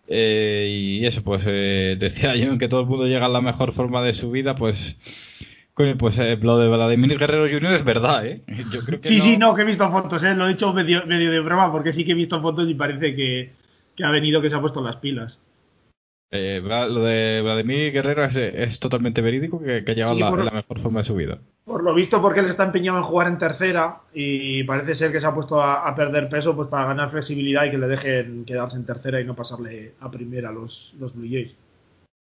Eh, y eso, pues eh, (laughs) decía yo que todo el mundo llega a la mejor forma de su vida, pues pues eh, lo de Vladimir Guerrero Jr. es verdad, ¿eh? Yo creo que Sí, no- sí, no, que he visto fotos, ¿eh? lo he hecho medio, medio de broma porque sí que he visto fotos y parece que, que ha venido, que se ha puesto las pilas. Eh, lo de Vladimir Guerrero es, es totalmente verídico que, que Sí, la, por- la mejor forma de su vida. Por lo visto, porque él está empeñado en jugar en tercera y parece ser que se ha puesto a, a perder peso pues para ganar flexibilidad y que le dejen quedarse en tercera y no pasarle a primera a los, los Blue Jays.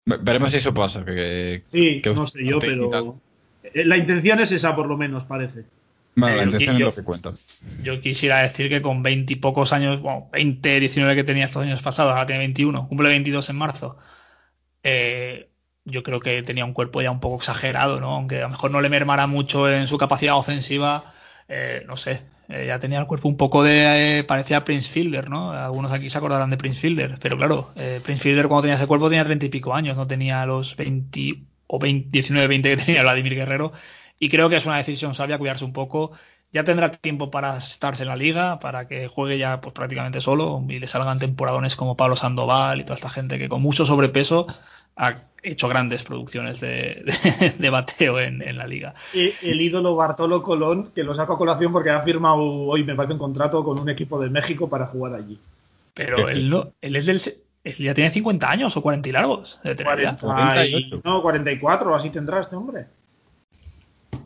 Ve- Veremos si eso pasa. Que, Sí, que- no sé yo, pero la intención es esa por lo menos, parece. Intención yo- es lo que. Yo quisiera decir que con 20 y pocos años, bueno, 20, 19 que tenía estos años pasados, ahora tiene 21, cumple 22 en marzo. Eh, yo creo que tenía un cuerpo ya un poco exagerado, ¿no? Aunque a lo mejor no le mermara mucho en su capacidad ofensiva, eh, no sé, eh, ya tenía el cuerpo un poco de, eh, parecía Prince Fielder, ¿no? Algunos aquí se acordarán de Prince Fielder, pero claro, Prince Fielder cuando tenía ese cuerpo tenía 30 y pico años, no tenía los 20 o 20, 19, 20 que tenía Vladimir Guerrero, y creo que es una decisión sabia cuidarse un poco. Ya tendrá tiempo para estarse en la liga, para que juegue ya pues prácticamente solo y le salgan temporadones como Pablo Sandoval y toda esta gente que con mucho sobrepeso ha hecho grandes producciones de, de- de bateo en, en la liga. Y el ídolo Bartolo Colón, que lo saco a colación porque ha firmado hoy, me parece, un contrato con un equipo de México para jugar allí. Pero él no, él es del ya tiene 50 años o 40 y largos de tener ya. 40 y- no, 44, así tendrá este hombre.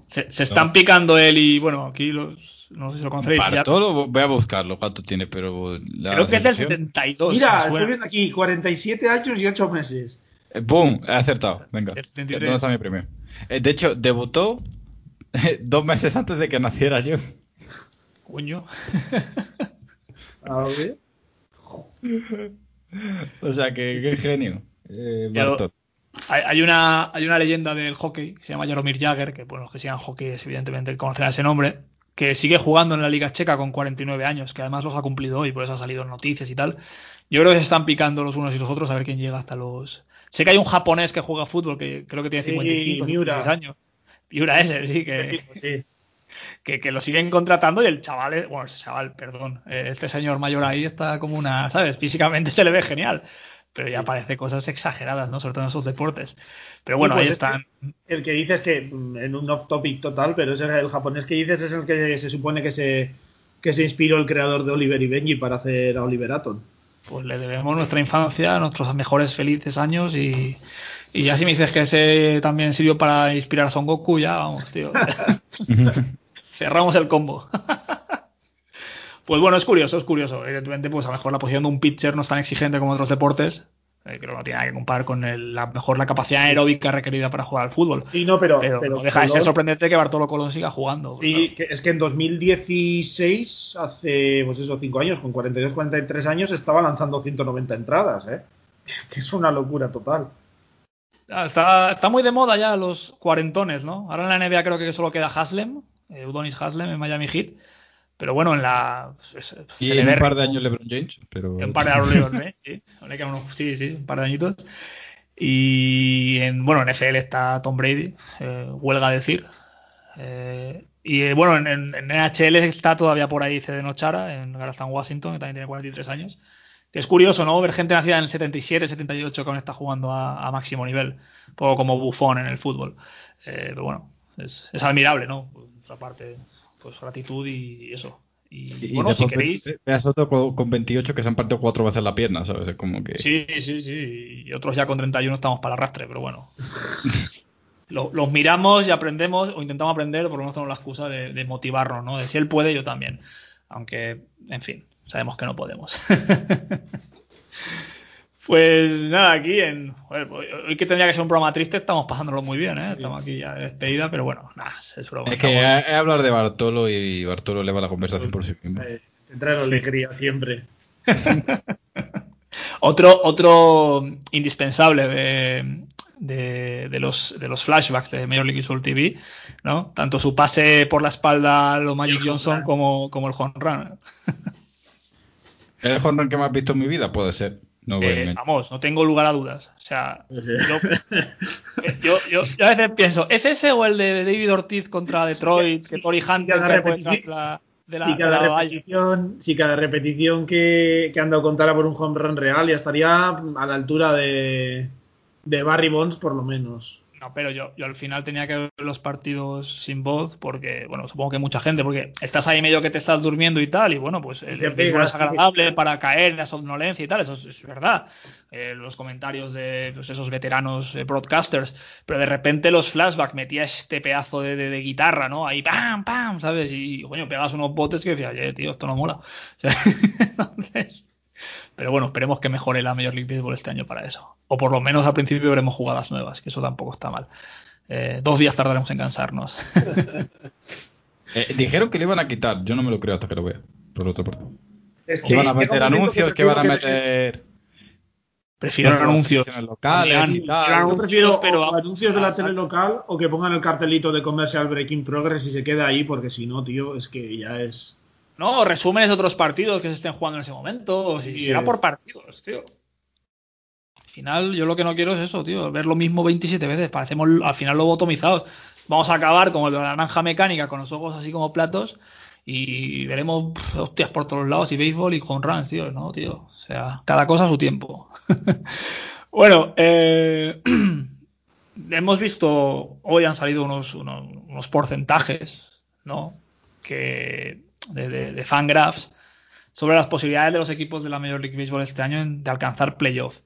Se, se están picando él y bueno, aquí los no sé si lo conocéis. ya- Bartolo, voy a buscarlo cuánto tiene, pero. la creo que es del sensación- 72. Mira, estoy viendo aquí 47 años y 8 meses. Eh, ¡Boom! He acertado. Venga. El 73. ¿Dónde está mi premio? Eh, de hecho, debutó (laughs) dos meses antes de que naciera yo. Coño. A ver. (laughs) O sea, que qué genio. Eh, Bartot. Hay, una, hay una leyenda del hockey se llama Jaromir Jagr, que bueno, los que sigan hockey evidentemente conocerán ese nombre, que sigue jugando en la Liga Checa con 49 años, que además los ha cumplido hoy, por eso ha salido en noticias y tal. Yo creo que se están picando los unos y los otros a ver quién llega hasta los... Sé que hay un japonés que juega fútbol, que creo que tiene Sí, 55, Miura. 56 años. Miura ese, sí, que, Sí. (laughs) que, que lo siguen contratando y el chaval, es- bueno, ese chaval, perdón, eh, este señor mayor ahí está como una, ¿sabes? Físicamente se le ve genial, pero ya parece cosas exageradas, ¿no? Sobre todo en esos deportes. Pero bueno, Sí, pues ahí es están. El que dices que, mm, en un off topic total, pero ese, el japonés que dices es el que se supone que se, que se inspiró el creador de Oliver y Benji para hacer a Oliver Atom. Pues le debemos nuestra infancia, nuestros mejores felices años y, y ya si me dices que ese también sirvió para inspirar a Son Goku, ya vamos, tío. (laughs) Cerramos el combo. (laughs) pues bueno, es curioso, es curioso. Evidentemente, pues a lo mejor la posición de un pitcher no es tan exigente como otros deportes. Eh, creo que no tiene nada que comparar con el- la mejor la capacidad aeróbica requerida para jugar al fútbol. Sí, no, pero, Pero, pero no deja de ser sorprendente que Bartolo Colón siga jugando. Sí, que es que en 2016, hace pues eso, 5 años, con 42, 43 años, estaba lanzando 190 entradas, ¿eh? (laughs) Que es una locura total. Ah, Está, está muy de moda ya los cuarentones, ¿no? Ahora en la NBA creo que solo queda Haslem, eh, Udonis Haslem en Miami Heat. Pero bueno, en la. pues, eh, Y en un par de años LeBron James, pero... Un par de años, (laughs) ¿eh? sí. Le quedan unos- sí, sí, un par de añitos. Y en, bueno, en FL está Tom Brady, eh, huelga decir. Eh, y eh, bueno, en, en- NHL está todavía por ahí Cedeno Chara, en Garastan Washington, que también tiene 43 años. Que es curioso, ¿no? Ver gente nacida en el 77, 78 que aún está jugando a, a máximo nivel. Un poco como bufón en el fútbol. Eh, pero bueno, es, es admirable, ¿no? Por otra parte, pues gratitud y eso. Y, Y bueno, si queréis. ve- Veas otro con- con 28 que se han partido cuatro veces la pierna, ¿sabes? Es como que... Sí, sí, sí. Y otros ya con 31 estamos para el arrastre, pero bueno. (laughs) Lo- los miramos y aprendemos, o intentamos aprender, o por lo menos tenemos la excusa de, de motivarnos, ¿no? De si él puede, yo también. Aunque, en fin, sabemos que no podemos. (laughs) pues nada, aquí en. joder, hoy, que tendría que ser un programa triste, estamos pasándolo muy bien, ¿eh? Estamos aquí ya de despedida, pero bueno, nada, es broma. Es que estamos- he, he hablar de Bartolo y Bartolo eleva la conversación por sí mismo. Eh, te trae alegría siempre. (laughs) Otro, otro indispensable de, de, de los, de los flashbacks de Major League Baseball TV, ¿no? Tanto su pase por la espalda a lo Magic Johnson como, como el home run. (laughs) ¿El home run que más has visto en mi vida? Puede ser. No Eh, vamos, no tengo lugar a dudas. O sea, yo, (laughs) yo, yo- yo a veces pienso, ¿es ese o el de David Ortiz contra Detroit? que Cory Hunter de la, de la- si de cada la repetición, si cada repetición que, que han dado contara por un home run real ya estaría a la altura de, de Barry Bonds por lo menos. No, pero yo, yo al final tenía que ver los partidos sin voz porque, bueno, supongo que mucha gente, porque estás ahí medio que te estás durmiendo y tal, y bueno, pues el, el béisbol es agradable para caer en la somnolencia y tal, eso es, es verdad. Eh, los comentarios de pues, esos veteranos eh, broadcasters, pero de repente los flashbacks metía este pedazo de, de- de guitarra, ¿no? Ahí, pam, pam, ¿sabes? Y, coño, pegas unos botes que decía, oye, tío, esto no mola. (laughs) O sea, (laughs) entonces, pero bueno, esperemos que mejore la Major League Baseball este año para eso. O por lo menos al principio veremos jugadas nuevas, que eso tampoco está mal. Eh, dos días tardaremos en cansarnos. (laughs) Eh, dijeron que le iban a quitar. Yo no me lo creo hasta que lo vea. Por otra parte. Es Que van a meter anuncios, que van a meter. Prefiero anuncios. locales y tal. prefiero Yo prefiero pero o anuncios de la Exacto. tele local o que pongan el cartelito de Commercial Breaking Progress y se queda ahí, porque si no, tío, es que ya es. No, resúmenes de otros partidos que se estén jugando en ese momento. O si será por partidos, tío. Al final, yo lo que no quiero es eso, tío. Ver lo mismo 27 veces. Parecemos al final lobotomizados. Vamos a acabar como el de la naranja mecánica, con los ojos así como platos. Y veremos hostias por todos lados y béisbol y con runs, tío. No, tío. O sea, cada cosa a su tiempo. (laughs) bueno, eh, (clears throat) hemos visto, hoy han salido unos, unos, unos porcentajes, ¿no? Que de, de, de Fangraphs sobre las posibilidades de los equipos de la Major League Baseball este año de alcanzar playoff.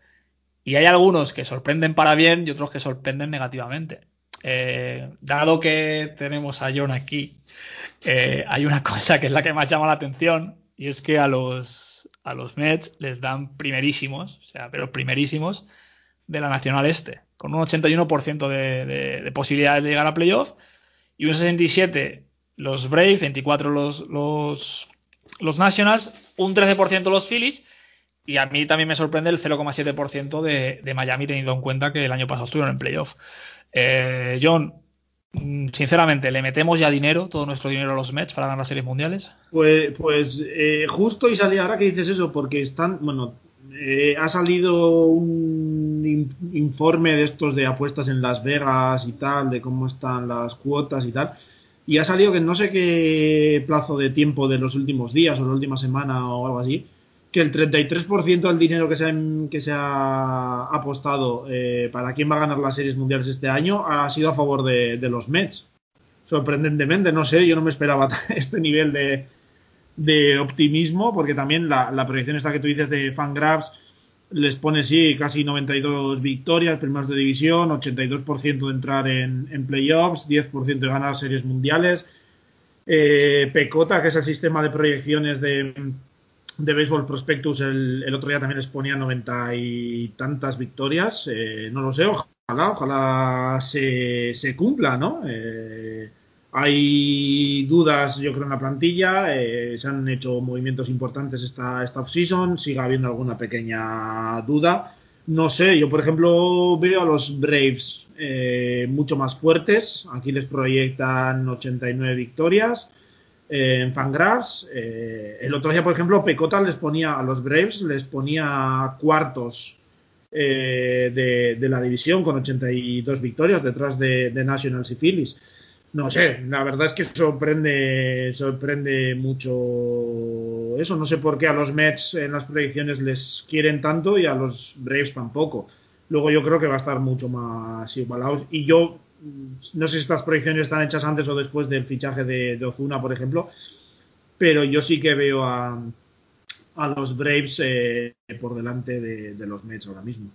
Y hay algunos que sorprenden para bien y otros que sorprenden negativamente. Eh, dado que tenemos a John aquí, eh, hay una cosa que es la que más llama la atención y es que a los, a los Mets les dan primerísimos, o sea, pero primerísimos de la Nacional Este, con un 81% de, de- de posibilidades de llegar a playoff y un 67% los Braves, 24 los, los, los Nationals, un 13% los Phillies. Y a mí también me sorprende el 0,7% de, de Miami, teniendo en cuenta que el año pasado estuvieron en playoff. Eh, John, mm, sinceramente, ¿le metemos ya dinero, todo nuestro dinero a los Mets para ganar las series mundiales? Pues, pues eh, justo y salía ahora que dices eso, porque están, bueno, eh, ha salido un in- informe de estos de apuestas en Las Vegas y tal, de cómo están las cuotas y tal. Y ha salido que no sé qué plazo de tiempo de los últimos días o la última semana o algo así, que el 33% del dinero que se ha, que se ha apostado eh, para quién va a ganar las series mundiales este año ha sido a favor de, de los Mets. Sorprendentemente, no sé, yo no me esperaba (laughs) este nivel de, de optimismo, porque también la, la proyección esta que tú dices de Fangraphs les pone, sí, casi 92 victorias, primeros de división, 82% de entrar en, en playoffs, 10% de ganar series mundiales. Eh, Pecota, que es el sistema de proyecciones de, de Baseball Prospectus, el, el otro día también les ponía 90 y tantas victorias. Eh, no lo sé, ojalá, ojalá se, se cumpla, ¿no? Eh, hay dudas, yo creo, en la plantilla. eh, se han hecho movimientos importantes esta, esta off-season. Sigue habiendo alguna pequeña duda. No sé, yo por ejemplo veo a los Braves eh, mucho más fuertes. Aquí les proyectan 89 victorias eh, en Fangraphs. Eh, el otro día, por ejemplo, Pecota les ponía a los Braves, les ponía cuartos eh, de, de la división con 82 victorias detrás de, de Nationals y Phillies. No sé, la verdad es que sorprende, sorprende mucho eso. No sé por qué a los Mets en las predicciones les quieren tanto y a los Braves tampoco. Luego yo creo que va a estar mucho más igualados. Y yo mm, no sé si estas predicciones están hechas antes o después del fichaje de, Ozuna, por ejemplo, pero yo sí que veo a, a los Braves eh, por delante de, de los Mets ahora mismo.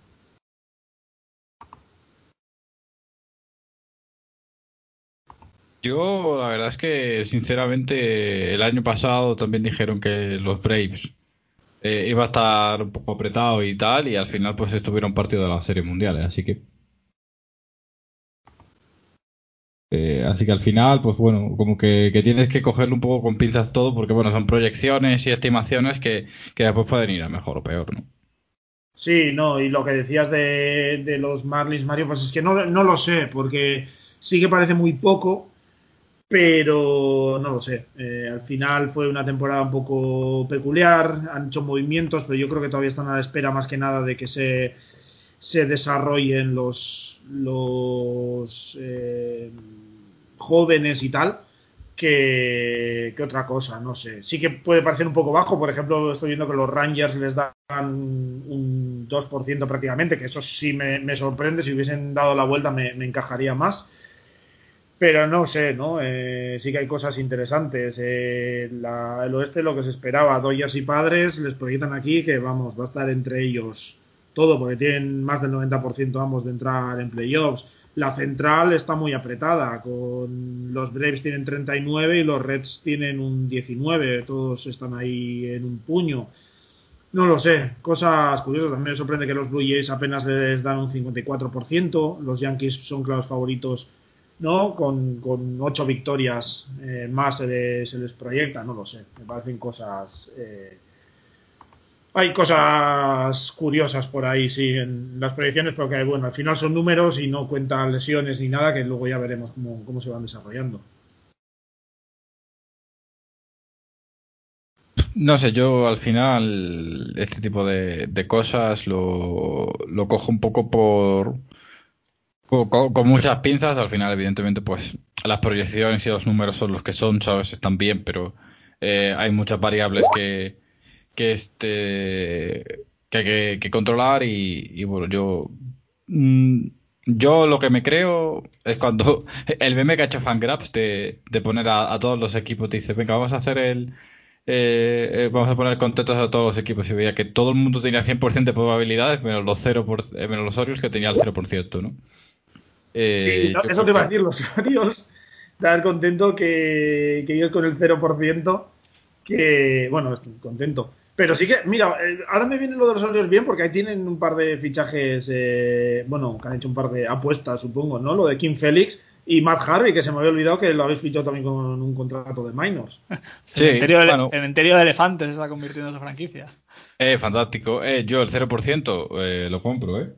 Yo, la verdad es que, sinceramente, el año pasado también dijeron que los Braves eh, iba a estar un poco apretado y tal, y al final, pues estuvieron partido de las series mundiales, así que. eh, así que al final, pues bueno, como que, que tienes que cogerlo un poco con pinzas todo, porque bueno, son proyecciones y estimaciones que, que después pueden ir a mejor o peor, ¿no? Sí, no, y lo que decías de, de los Marlins, Mario, pues es que no, no lo sé, porque sí que parece muy poco, pero no lo sé. Eh, al final fue una temporada un poco peculiar, han hecho movimientos, pero yo creo que todavía están a la espera más que nada de que se, se desarrollen los, los eh, jóvenes y tal. Que, otra cosa, no sé. Sí que puede parecer un poco bajo, por ejemplo, estoy viendo que los Rangers les dan un 2% prácticamente, que eso sí me, sorprende, si hubiesen dado la vuelta me encajaría más. Pero no sé, ¿no? Eh, sí que hay cosas interesantes. Eh, la- el oeste lo que se esperaba, Dodgers y Padres les proyectan aquí que vamos, va a estar entre ellos todo, porque tienen más del 90% ambos de entrar en playoffs. La central está muy apretada, con los Braves tienen 39 y los Reds tienen un 19, todos están ahí en un puño. No lo sé, cosas curiosas. También me sorprende que los Blue Jays apenas les dan un 54%. Los Yankees son claros favoritos, ¿no? Con, con 8 victorias eh, más se les, se les proyecta. No lo sé, me parecen cosas. eh, hay cosas curiosas por ahí, sí, en las proyecciones, porque bueno, al final son números y no cuentan lesiones ni nada, que luego ya veremos cómo, cómo se van desarrollando. No sé, yo al final este tipo de, de cosas lo, lo cojo un poco por con, con- muchas pinzas. Al final, evidentemente, pues las proyecciones y los números son los que son, ¿sabes? Están bien, pero eh, hay muchas variables que, que este que hay que, controlar y, bueno, yo mm, yo lo que me creo es cuando (laughs) el meme que ha hecho Fangraphs de, de poner a, a todos los equipos, te dice, venga, vamos a hacer el eh, eh, vamos a poner contentos a todos los equipos y veía que todo el mundo tenía 100% de probabilidades, menos los, 0 por- eh, menos los Orioles que tenía el 0%, ¿no? Eh, Sí, no, yo eso te iba a decir, los Orioles, estar contento que, que ellos con el 0%, que, bueno, estoy contento. Pero sí que, mira, eh, ahora me viene lo de los Orioles bien porque ahí tienen un par de fichajes, eh, bueno, que han hecho un par de apuestas, supongo, ¿no? Lo de Kim Félix, Y Matt Harvey, que se me había olvidado que lo habéis fichado también con un contrato de minors. (laughs) cementerio, de, bueno. cementerio de elefantes está convirtiendo esa franquicia. Eh, fantástico. Eh, yo el 0% eh, lo compro, ¿eh?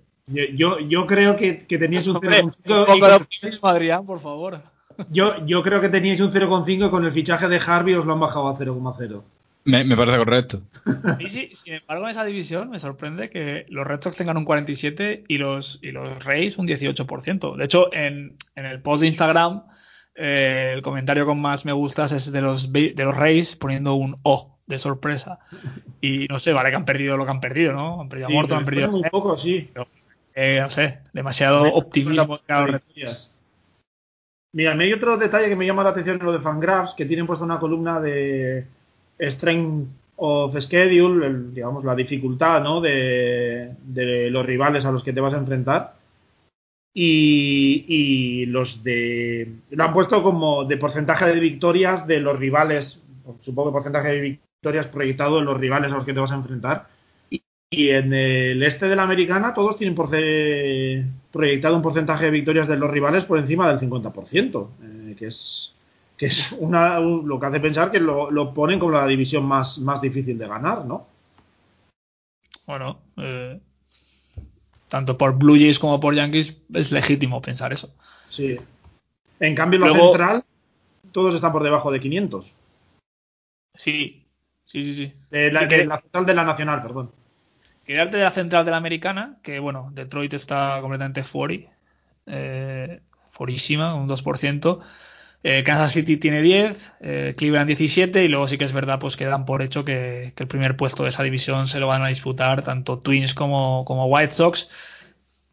Yo, yo, creo que, que teníais un Hombre, 0,5 un y poco con- de optimismo, Adrián, por favor. yo, yo creo que teníais un 0,5 y con el fichaje de Harvey os lo han bajado a 0,0. Me, me parece correcto. (laughs) Y sí, sin embargo, en esa división me sorprende que los Red Sox tengan un 47 y los, y los Rays un 18%. De hecho, en, en el post de Instagram, eh, el comentario con más me gustas es de los, de los Rays poniendo un O de sorpresa. Y no sé, vale que han perdido lo que han perdido, ¿no? Han perdido a Sí, Morton, pero han perdido a Snell, poco, sí. Eh, no sé, demasiado optimismo. Red Victorias. Mira, me hay otro detalle que me llama la atención en lo de Fangraphs, que tienen puesto una columna de Strength of Schedule, el- digamos, la dificultad ¿no? de, de los rivales a los que te vas a enfrentar. Y, y los de. Lo han puesto como de porcentaje de victorias de los rivales, supongo que porcentaje de victorias proyectado en los rivales a los que te vas a enfrentar. Y, en el este de la americana todos tienen proyectado un porcentaje de victorias de los rivales por encima del 50%, eh, que es, que es una, un- lo que hace pensar que lo, lo ponen como la división más, más difícil de ganar, ¿no? Bueno, eh, tanto por Blue Jays como por Yankees es legítimo pensar eso. Sí. En cambio, la Luego- central, todos están por debajo de 500. Sí, sí, sí, sí. La, que- la central de la nacional, perdón. Quería de la central de la americana, que bueno, Detroit está completamente fuori, eh, forísima, un 2%. Eh, Kansas City tiene 10, eh, Cleveland 17 y luego sí que es verdad pues que dan por hecho que, el primer puesto de esa división se lo van a disputar tanto Twins como, como White Sox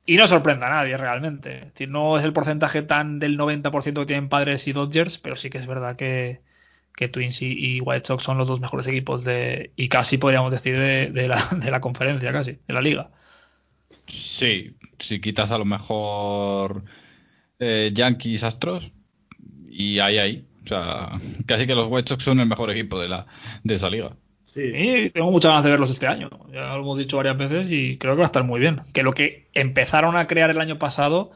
y no sorprenda a nadie realmente. Es decir, no es el porcentaje tan del 90% que tienen Padres y Dodgers, pero sí que es verdad que, que Twins y, y White Sox son los dos mejores equipos de y casi podríamos decir de, de la, (laughs) de la conferencia, casi, de la liga. Sí, si quitas a lo mejor eh, Yankees Astros y ahí ahí. O sea, (laughs) casi que los White Sox son el mejor equipo de la de esa liga. Y tengo muchas ganas de verlos este año. Ya lo hemos dicho varias veces y creo que va a estar muy bien. Que lo que empezaron a crear el año pasado,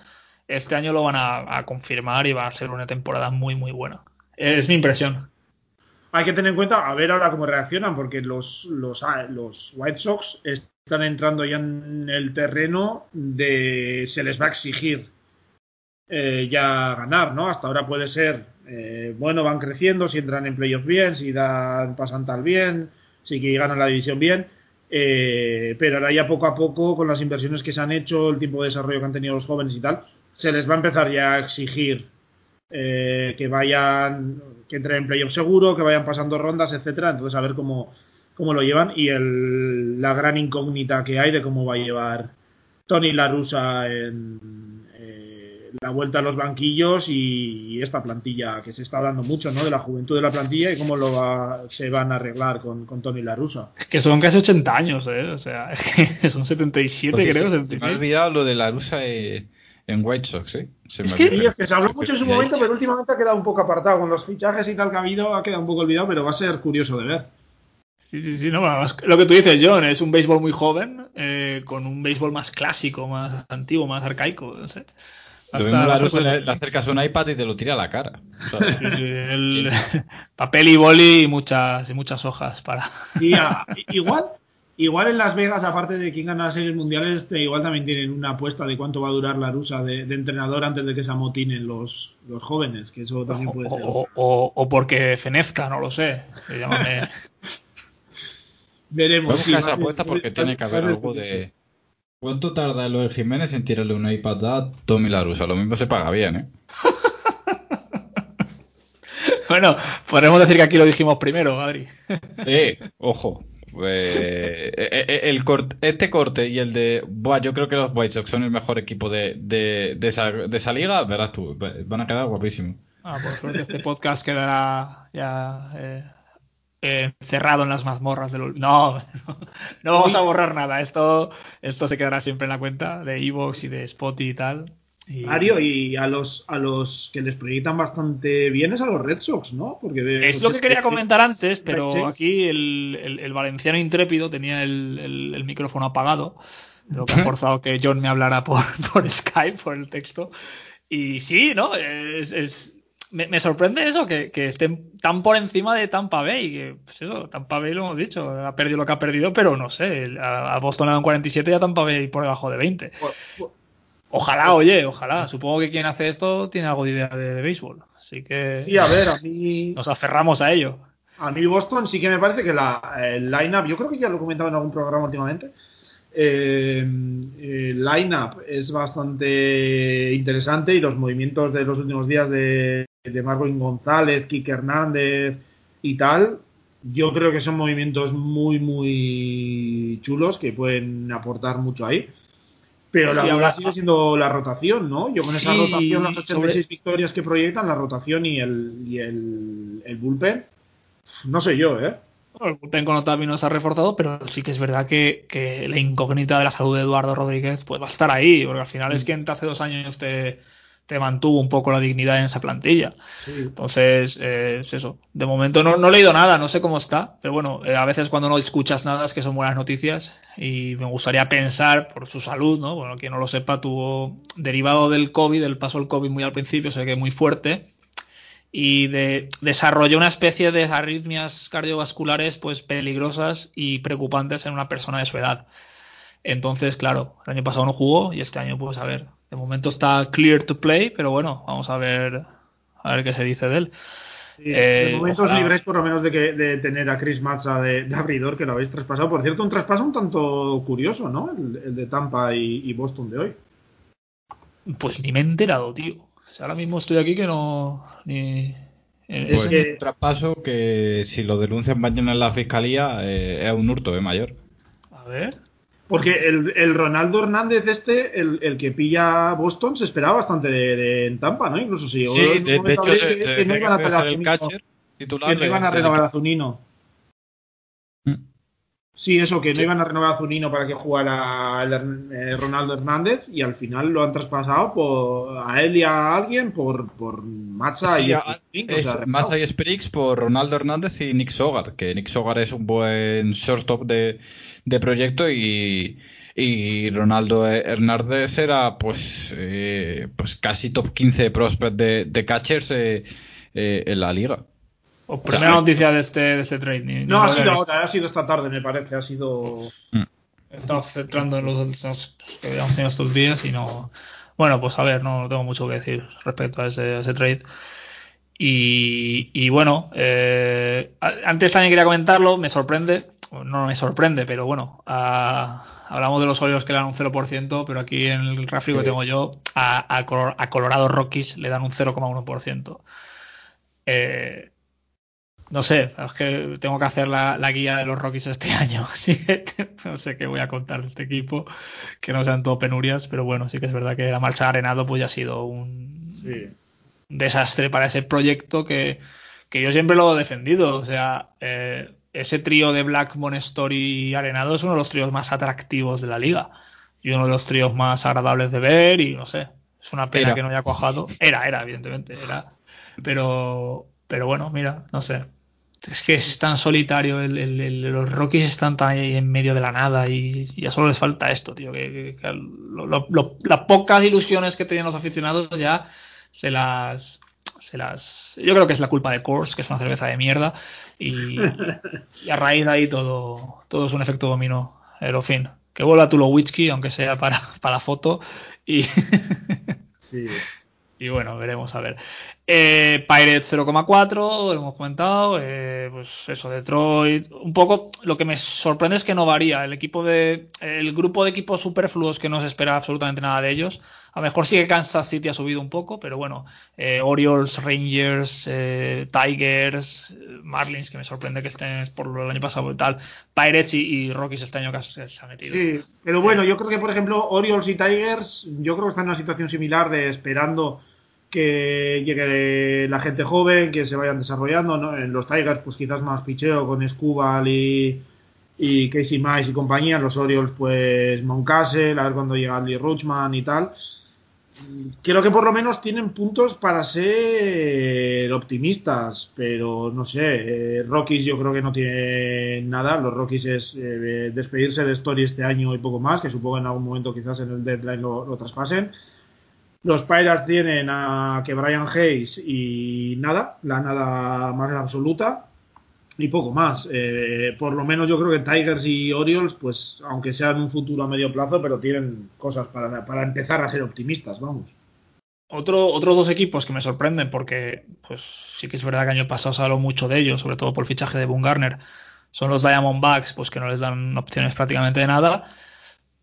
este año lo van a, a confirmar y va a ser una temporada muy, muy buena. Es mi impresión. Hay que tener en cuenta, a ver ahora cómo reaccionan, porque los, ah, los White Sox están entrando ya en el terreno de se les va a exigir eh, ya ganar, ¿no? Hasta ahora puede ser, eh, bueno, van creciendo, si entran en playoffs bien, si dan, pasan tal bien, si ganan la división bien, eh, pero ahora ya poco a poco, con las inversiones que se han hecho, el tiempo de desarrollo que han tenido los jóvenes y tal, se les va a empezar ya a exigir eh, que vayan, que entren en playoff seguro, que vayan pasando rondas, etcétera. Entonces, a ver cómo, cómo lo llevan y el, la gran incógnita que hay de cómo va a llevar Tony La Russa en eh, la vuelta a los banquillos y, y esta plantilla que se está hablando mucho, ¿no? De la juventud de la plantilla y cómo lo va- se van a arreglar con, con Tony La Russa. Que son casi 80 años, ¿eh? O sea, (laughs) son 77, Porque creo. se- se me ha 76. olvidado lo de la rusa eh, en White Sox, ¿eh? Se me Es que, olvidó. y es que se habló mucho en su momento, pero últimamente ha quedado un poco apartado. Con los fichajes y tal que ha habido, ha quedado un poco olvidado, pero va a ser curioso de ver. Sí, sí, sí, no, lo que tú dices, John, es un béisbol muy joven, eh, con un béisbol más clásico, más antiguo, más arcaico, no sé. Hasta- la rusa le, acercas un iPad y te lo tira a la cara. O sea, Sí, sí, el- (laughs) papel y boli y muchas, y muchas hojas para. Y igual, igual en Las Vegas, aparte de quién gana las series mundiales, este, igual también tienen una apuesta de cuánto va a durar la rusa de, de entrenador antes de que se amotinen los, los jóvenes, que eso también puede ser. O, o- o porque fenezca, no lo sé. Llámame- (laughs) Veremos. Vamos sí, a va esa apuesta porque tiene que haber algo de. ¿Cuánto tarda Eloy Jiménez en tirarle un iPad a Tommy La Russa? Lo mismo se paga bien, ¿eh? (laughs) Bueno, podremos decir que aquí lo dijimos primero, Adri. Eh, ojo. Eh, el cort- este corte y el de. Buah, yo creo que los White Sox son el mejor equipo de, de, de esa, de esa liga. Verás tú, van a quedar guapísimos. Ah, por suerte este podcast quedará ya eh, encerrado en las mazmorras del... (laughs) no, no vamos a borrar nada. Esto, esto se quedará siempre en la cuenta de Evox y de Spotify y tal. Y- Mario, y a los, a los que les proyectan bastante bien es a los Red Sox, ¿no? Porque Es lo que quería comentar antes, pero aquí el, el- el valenciano intrépido tenía el, el- micrófono apagado, lo que ha (laughs) forzado que John me hablara por, (laughs) por Skype, por el texto. Y sí, ¿no? Es, es- me, me sorprende eso, que, que estén tan por encima de Tampa Bay. Que, pues eso, Tampa Bay lo hemos dicho, ha perdido lo que ha perdido, pero no sé, a, a Boston le dan 47 y a Tampa Bay por debajo de 20. Ojalá, oye, ojalá. Supongo que quien hace esto tiene algo de idea de, de béisbol. Así que Sí, a ver, a mí. nos aferramos a ello. A mí Boston sí que me parece que la, el line-up, yo creo que ya lo he comentado en algún programa últimamente, eh, el line-up es bastante interesante y los movimientos de los últimos días de, de Marvin González, Kike Hernández y tal, yo creo que son movimientos muy, muy chulos que pueden aportar mucho ahí. Pero la duda sigue siendo la rotación, ¿no? Yo con esa Sí, rotación, las 86 sobre- victorias que proyectan, la rotación y el, y el, el bullpen, no sé yo, ¿eh? Bueno, el bullpen con Otavio no se ha reforzado, pero sí que es verdad que, que la incógnita de la salud de Eduardo Rodríguez pues va a estar ahí, porque al final es quien hace dos años te, te mantuvo un poco la dignidad en esa plantilla. Entonces, eh, es eso. De momento no, no he leído nada, no sé cómo está, pero bueno, eh, a veces cuando no escuchas nada es que son buenas noticias y me gustaría pensar por su salud, ¿no? Bueno, quien no lo sepa, tuvo derivado del COVID, el paso del COVID muy al principio, sé que muy fuerte, y de, desarrolló una especie de arritmias cardiovasculares pues peligrosas y preocupantes en una persona de su edad. Entonces, claro, el año pasado no jugó y este año, pues a ver, de momento está clear to play, pero bueno, vamos a ver a ver qué se dice de él. Sí, Eh, de momento os ojalá- libréis por lo menos de, que, de tener a Chris Matza de, de abridor, que lo habéis traspasado. Por cierto, un traspaso un tanto curioso, ¿no? El, el de Tampa y, y Boston de hoy. Pues ni me he enterado, tío. O sea, ahora mismo estoy aquí que no. Ni... Pues ese- un traspaso que si lo denuncian mañana en la fiscalía eh, es un hurto de mayor. A ver. Porque el, el Ronaldo Hernández este, el, el que pilla Boston, se esperaba bastante de, de- en Tampa, ¿no? Incluso si Sí, de- de hecho, se- que, que no iban a traer el Zunino, catcher titular que no iban a renovar a. Zunino. Sí, eso, que no iban a renovar a Zunino para que jugara el eh, Ronaldo Hernández y al final lo han traspasado por, a él y a alguien por, por Sí, y a- Sprink, o es sea, Massa y Spriggs por Ronaldo Hernández y Nick Sogar, que Nick Sogar es un buen shortstop de, de proyecto y, y Ronaldo Hernández era pues, eh, pues casi top 15 prospect de, de catchers eh, eh, en la liga. Pues primera noticia de este, de este trade. No, ha sido ahora, ha sido esta tarde, me parece. Ha sido. He estado centrando en los, los que habíamos tenido estos días y no. Bueno, pues a ver, no, no tengo mucho que decir respecto a ese, a ese trade. Y, y bueno, eh, antes también quería comentarlo, me sorprende, no me sorprende, pero bueno, a- hablamos de los Orioles que le dan un 0%, pero aquí en el gráfico que tengo yo, a, a Color- a Colorado Rockies le dan un 0,1%. Eh, no sé, es que tengo que hacer la, la guía de los Rockies este (laughs) año, así que no sé qué voy a contar de este equipo, que no sean todo penurias, pero bueno, sí que es verdad que la marcha de Arenado pues ya ha sido un desastre para ese proyecto que, que yo siempre lo he defendido, o sea, eh, ese trío de Black, Monestory y Arenado es uno de los tríos más atractivos de la liga y uno de los tríos más agradables de ver y no sé, es una pena Era. que no haya cuajado. Era, era, evidentemente, era. Pero, pero bueno, mira, no sé. Es que es tan solitario, el, el- el- los Rockies están tan ahí en medio de la nada y, y ya solo les falta esto, tío. Que, que- que lo- lo- lo- las pocas ilusiones que tenían los aficionados ya se las, se las. Yo creo que es la culpa de Coors, que es una cerveza de mierda. Y, (laughs) y a raíz de ahí todo, todo es un efecto dominó. Pero, fin, que vuelva Tulowitzki, aunque sea para, para la foto. Y, (laughs) Sí. y bueno, veremos a ver. Eh, Pirates 0,4, lo hemos comentado. eh, pues eso, Detroit. Un poco lo que me sorprende es que no varía. El equipo de. El grupo de equipos superfluos que no se espera absolutamente nada de ellos. A lo mejor sí que Kansas City ha subido un poco, pero bueno. eh, Orioles, Rangers, eh, Tigers, eh, Marlins, que me sorprende que estén por el año pasado y tal. Pirates y, y Rockies este año que se se ha metido. Sí, pero bueno, yo creo que, por ejemplo, Orioles y Tigers, yo creo que están en una situación similar de esperando que llegue la gente joven, que se vayan desarrollando, ¿no? En los Tigers, pues quizás más picheo con Scubal y, y Casey Mice y compañía. En los Orioles, pues Moncastle, a ver cuando llega Andy Rutschman y tal. Creo que por lo menos tienen puntos para ser optimistas, pero no sé. eh, Rockies yo creo que no tiene nada. Los Rockies es eh, despedirse de Story este año y poco más, que supongo en algún momento quizás en el deadline lo, traspasen. Los Pirates tienen a que Brian Hayes y nada, la nada más absoluta y poco más. Eh, por lo menos yo creo que Tigers y Orioles, pues aunque sean un futuro a medio plazo, pero tienen cosas para, para empezar a ser optimistas, vamos. Otro, otros dos equipos que me sorprenden porque pues sí que es verdad que año pasado se habló mucho de ellos, sobre todo por el fichaje de Boone Garner, son los Diamondbacks, pues que no les dan opciones prácticamente de nada.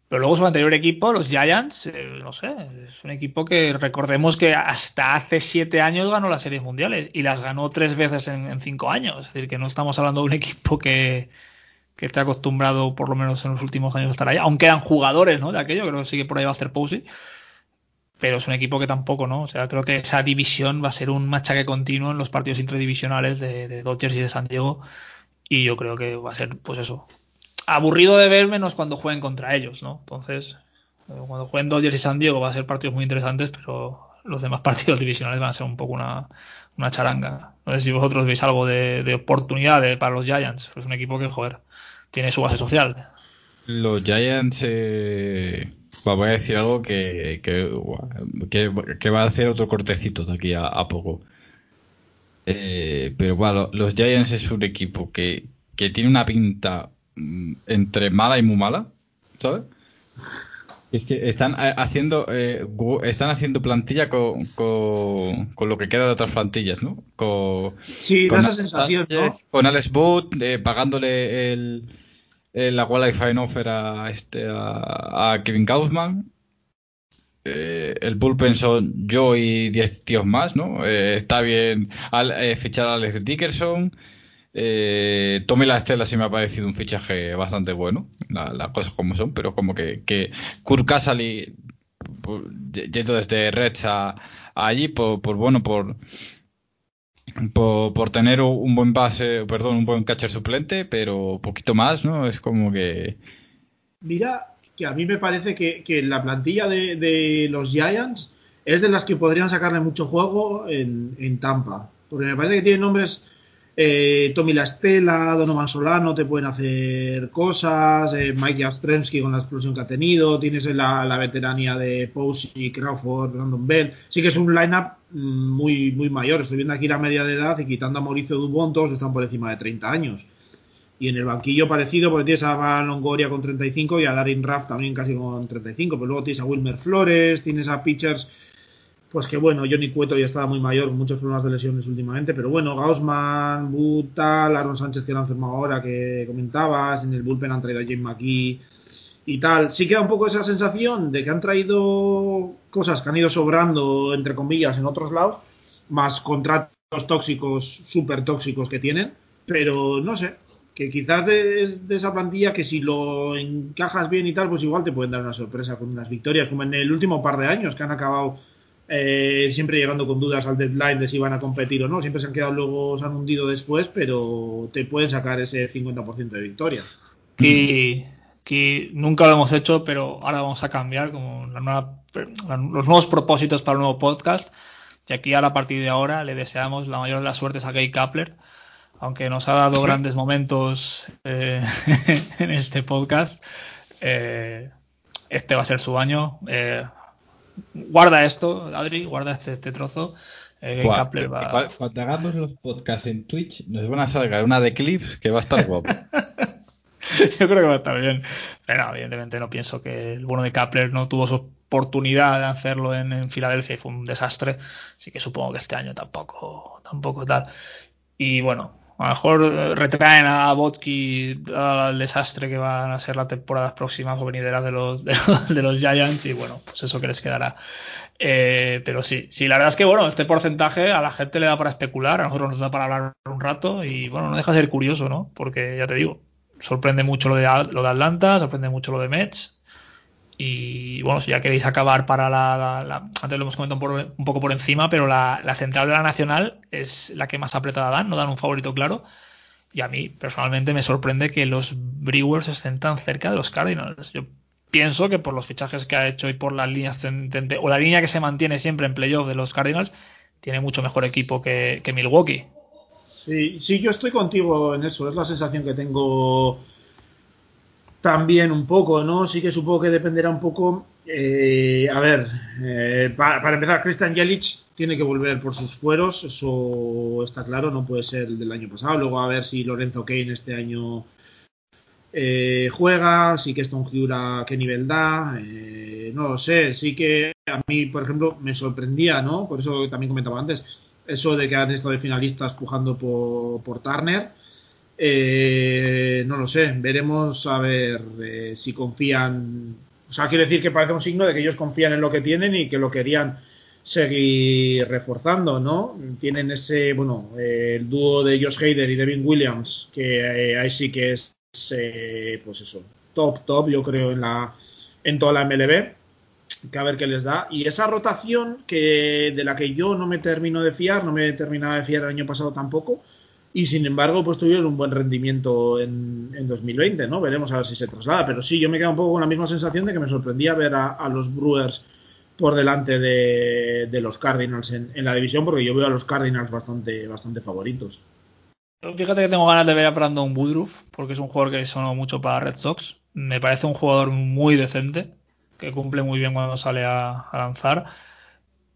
Pero luego su anterior equipo, los Giants, eh, no sé, es un equipo que recordemos que hasta hace siete años ganó las series mundiales y las ganó tres veces en, cinco años. Es decir, que no estamos hablando de un equipo que, que esté acostumbrado, por lo menos en los últimos años, a estar allá. Aunque eran jugadores, ¿no? De aquello, creo que sí que por ahí va a hacer Posey. Pero es un equipo que tampoco, ¿no? O sea, creo que esa división va a ser un machaque continuo en los partidos interdivisionales de, de Dodgers y de San Diego. Y yo creo que va a ser, pues eso, aburrido de ver menos cuando jueguen contra ellos, ¿no? Entonces, eh, cuando jueguen Dodgers y San Diego va a ser partidos muy interesantes, pero los demás (laughs) partidos divisionales van a ser un poco una, una charanga. No sé si vosotros veis algo de, de oportunidad para los Giants. Es un equipo que, joder, tiene su base social. Los Giants, eh, voy a decir algo que, que, va a hacer otro cortecito de aquí a, poco. Eh, pero bueno, los Giants es un equipo que, que tiene una pinta entre mala y muy mala, ¿sabes? Es que están eh, haciendo eh, están haciendo plantilla con, con, lo que queda de otras plantillas, ¿no? Con, sí, con esa sensación, ¿no? Con Alex Boot eh, pagándole el, la qualifying offer a, este, a, Kevin Kaufman. el bullpen son yo y 10 tíos más, ¿no? está bien fichar a Alex Dickerson. Eh, Tommy La Estela sí me ha parecido un fichaje bastante bueno, las cosas como son, pero como que, que Kurt Casali pues, yendo desde Reds a, allí, por, bueno, por, por, tener un buen base, perdón, un buen catcher suplente, pero poquito más, ¿no? Es como que. Mira, que a mí me parece que, la plantilla de, de, los Giants es de las que podrían sacarle mucho juego en, en Tampa, porque me parece que tiene nombres eh, Tommy Lastela, Donovan Solano te pueden hacer cosas, eh, Mike Jastremski con la explosión que ha tenido, tienes la, la veteranía de Posey, Crawford, Brandon Bell. Sí que es un lineup mm, muy, muy mayor. Estoy viendo aquí la media de edad y quitando a Mauricio Dubón, todos están por encima de 30 años. Y en el banquillo parecido, porque tienes a Longoria con 35 y a Darin Raff también casi con 35. Pero luego tienes a Wilmer Flores, tienes a pitchers pues que bueno, Johnny Cueto ya estaba muy mayor, muchos problemas de lesiones últimamente, pero bueno, Gaussman, Butal, Aaron Sánchez que han firmado ahora, que comentabas, en el bullpen han traído a James McKee y tal. Sí queda un poco esa sensación de que han traído cosas que han ido sobrando, entre comillas, en otros lados, más contratos tóxicos, súper tóxicos que tienen, pero no sé, que quizás de, de, esa plantilla que si lo encajas bien y tal, pues igual te pueden dar una sorpresa con unas victorias, como en el último par de años que han acabado eh, siempre llegando con dudas al deadline de si van a competir o no. Siempre se han quedado luego, se han hundido después, pero te pueden sacar ese 50% de victorias. Y que nunca lo hemos hecho, pero ahora vamos a cambiar como los nuevos propósitos para el nuevo podcast. Y aquí ahora a partir de ahora le deseamos la mayor de las suertes a Gay Kapler, aunque nos ha dado grandes momentos eh, (laughs) en este podcast. Eh, este va a ser su año guarda esto, Adri, guarda este, este trozo. Eh, cuando, hagamos los podcasts en Twitch, nos van a sacar una de clips que va a estar guapo. (laughs) Yo creo que va a estar bien. Pero evidentemente no pienso que el bueno de Kapler no tuvo su oportunidad de hacerlo en, Filadelfia y fue un desastre. Así que supongo que este año tampoco, tampoco tal. Y bueno, a lo mejor eh, retraen a Botki al desastre que van a ser las temporadas próximas o venideras (laughs) de los, de, los Giants y bueno, pues eso que les quedará. Eh, pero sí, sí, la verdad es que bueno, este porcentaje a la gente le da para especular, a nosotros nos da para hablar un rato y bueno, no deja de ser curioso, ¿no? Porque ya te digo, sorprende mucho lo de, lo de Atlanta, sorprende mucho lo de Mets, y bueno, si ya queréis acabar para la, antes lo hemos comentado un, poco por encima, pero la, central de la nacional es la que más apretada dan, no dan un favorito claro. Y a mí personalmente me sorprende que los Brewers estén tan cerca de los Cardinals. Yo pienso que por los fichajes que ha hecho y por la línea ascendente, o la línea que se mantiene siempre en playoff de los Cardinals, tiene mucho mejor equipo que, que Milwaukee. Sí, sí, yo estoy contigo en eso. Es la sensación que tengo también un poco, ¿no? Sí que supongo que dependerá un poco Eh, a ver, eh, para, empezar, Christian Jelic tiene que volver por sus fueros, eso está claro, no puede ser el del año pasado. Luego a ver si Lorenzo Kane este año eh, juega, si que Stone Hura qué nivel da, eh, no lo sé. Sí que a mí, por ejemplo, me sorprendía, ¿no? Por eso también comentaba antes, eso de que han estado de finalistas pujando por, por Turner. Eh, no lo sé, veremos a ver eh, si confían. O sea, quiere decir que parece un signo de que ellos confían en lo que tienen y que lo querían seguir reforzando, ¿no? Tienen ese, bueno, eh, el dúo de Josh Hader y Devin Williams, que eh, ahí sí que es, pues eso, top, top, yo creo, en, la, en toda la MLB, que a ver qué les da. Y esa rotación que de la que yo no me termino de fiar, no me terminaba de fiar el año pasado tampoco, y sin embargo, pues tuvieron un buen rendimiento en, en, 2020, ¿no? Veremos a ver si se traslada, pero sí, yo me quedo un poco con la misma sensación de que me sorprendía ver a, los Brewers por delante de, de los Cardinals en, la división, porque yo veo a los Cardinals bastante, bastante favoritos. Fíjate que tengo ganas de ver a Brandon Woodruff, porque es un jugador que sonó mucho para Red Sox. Me parece un jugador muy decente, que cumple muy bien cuando sale a lanzar.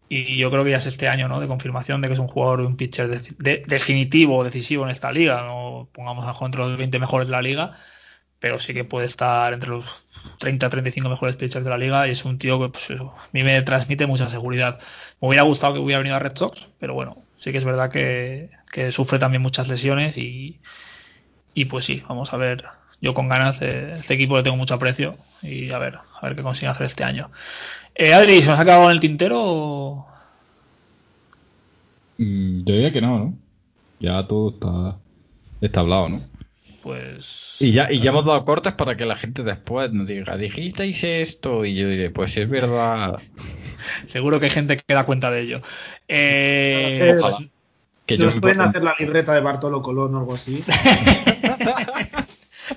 Y yo creo que ya es este año, ¿no? De confirmación de que es un jugador, un pitcher de, de, definitivo, decisivo en esta liga. No pongamos a entre los 20 mejores de la liga, pero sí que puede estar entre los 30 35 mejores pitchers de la liga y es un tío que pues, eso, a mí me transmite mucha seguridad. Me hubiera gustado que hubiera venido a Red Sox, pero bueno, sí que es verdad que, que sufre también muchas lesiones y, y, pues sí, vamos a ver. Yo con ganas, eh, este equipo le tengo mucho aprecio y a ver, a ver qué consigue hacer este año. Eh, Adri, ¿se nos ha acabado en el tintero? O... Mm, yo diría que no, ¿no? Ya todo está, está hablado, ¿no? Pues. Y ya, y ya hemos dado cortes para que la gente después nos diga, dijisteis esto, y yo diré, pues es verdad. (laughs) Seguro que hay gente que da cuenta de ello. Eh, pues, que ¿Nos pueden hacer la libreta de Bartolo Colón o algo así? (laughs)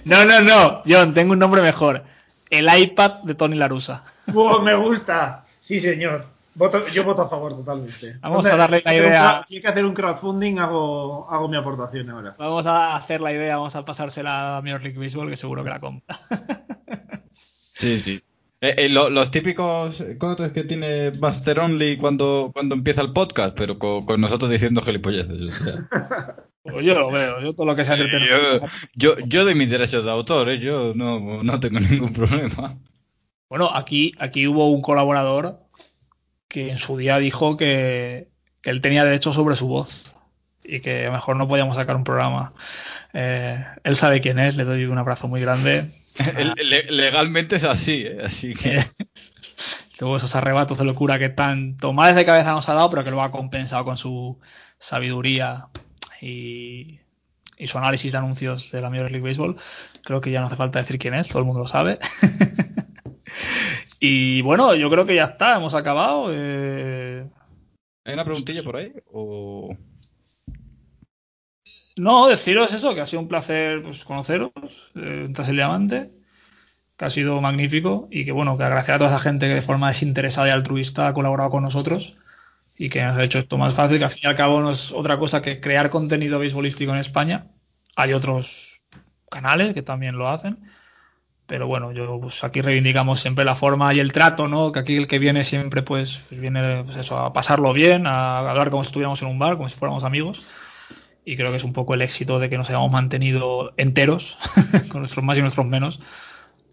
no, no, no, John, tengo un nombre mejor. El iPad de Tony Larusa. Oh, me gusta. Sí, señor. Voto, yo voto a favor totalmente. Vamos Entonces, a darle la idea. Si hay que hacer un crowdfunding, hago, hago mi aportación ahora. Vamos a hacer la idea, vamos a pasársela a Major League Baseball, que seguro que la compra. sí, sí. Eh, eh, lo, los típicos que tiene Buster Only cuando, cuando empieza el podcast, pero con, con nosotros diciendo gilipolleces. O sea. (laughs) Pues yo lo veo, yo todo lo que sea yo, yo, yo de mis derechos de autor, ¿eh? yo no, no tengo ningún problema. Bueno, aquí, aquí hubo un colaborador que en su día dijo que, que, él tenía derecho sobre su voz y que a lo mejor no podíamos sacar un programa. Eh, él sabe quién es, le doy un abrazo muy grande. (laughs) Legalmente es así, ¿eh? así que. Luego esos arrebatos de locura que tanto males de cabeza nos ha dado, pero que lo ha compensado con su sabiduría y, y su análisis de anuncios de la Major League Baseball. Creo que ya no hace falta decir quién es, todo el mundo lo sabe. (laughs) Y bueno, yo creo que ya está, hemos acabado. Eh... ¿Hay una preguntilla por ahí? O... No, deciros eso, que ha sido un placer pues, conoceros eh, tras el diamante, que ha sido magnífico y que bueno, que agradecer a toda esa gente que de forma desinteresada y altruista ha colaborado con nosotros y que nos ha hecho esto más fácil, que al fin y al cabo no es otra cosa que crear contenido beisbolístico en España. Hay otros canales que también lo hacen pero bueno, yo pues aquí reivindicamos siempre la forma y el trato, ¿no? Que aquí el que viene siempre pues, pues viene pues eso, a pasarlo bien, a hablar como si estuviéramos en un bar, como si fuéramos amigos. Y creo que es un poco el éxito de que nos hayamos mantenido enteros, (laughs) con nuestros más y nuestros menos.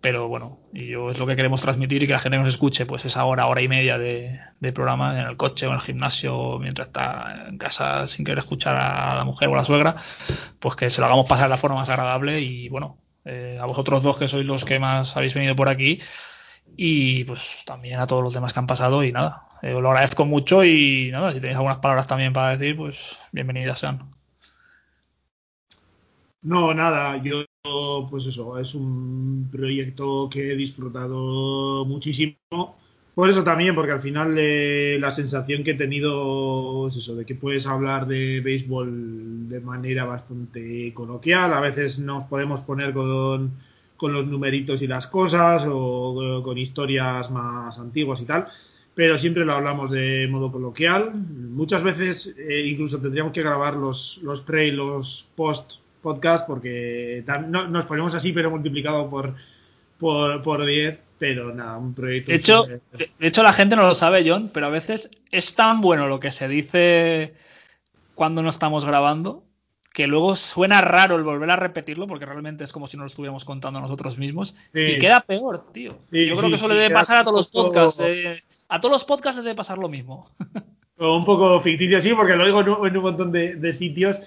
Pero bueno, y yo es lo que queremos transmitir y que la gente nos escuche, pues esa hora, hora y media de, programa en el coche o en el gimnasio, mientras está en casa sin querer escuchar a la mujer o a la suegra, pues que se lo hagamos pasar de la forma más agradable y bueno, eh, a vosotros dos que sois los que más habéis venido por aquí y pues también a todos los demás que han pasado y nada, eh, os lo agradezco mucho y nada, si tenéis algunas palabras también para decir, pues bienvenidas sean. No, nada, yo pues eso, es un proyecto que he disfrutado muchísimo por eso también, porque al final eh, la sensación que he tenido es eso, de que puedes hablar de béisbol de manera bastante coloquial. A veces nos podemos poner con, con los numeritos y las cosas o con historias más antiguas y tal, pero siempre lo hablamos de modo coloquial. Muchas veces eh, incluso tendríamos que grabar los, los pre y los post podcast porque no, nos ponemos así, pero multiplicado por, por, por 10 pero nada, un proyecto. De hecho, de, de hecho, la gente no lo sabe, John, pero a veces es tan bueno lo que se dice cuando no estamos grabando que luego suena raro el volver a repetirlo porque realmente es como si nos lo estuviéramos contando nosotros mismos Sí. y queda peor, tío. Sí, Yo creo sí, que eso le debe pasar a todos los podcasts. eh, a todos los podcasts les debe pasar lo mismo. (laughs) Un poco ficticio, sí, porque lo digo en un, en un montón de, de sitios.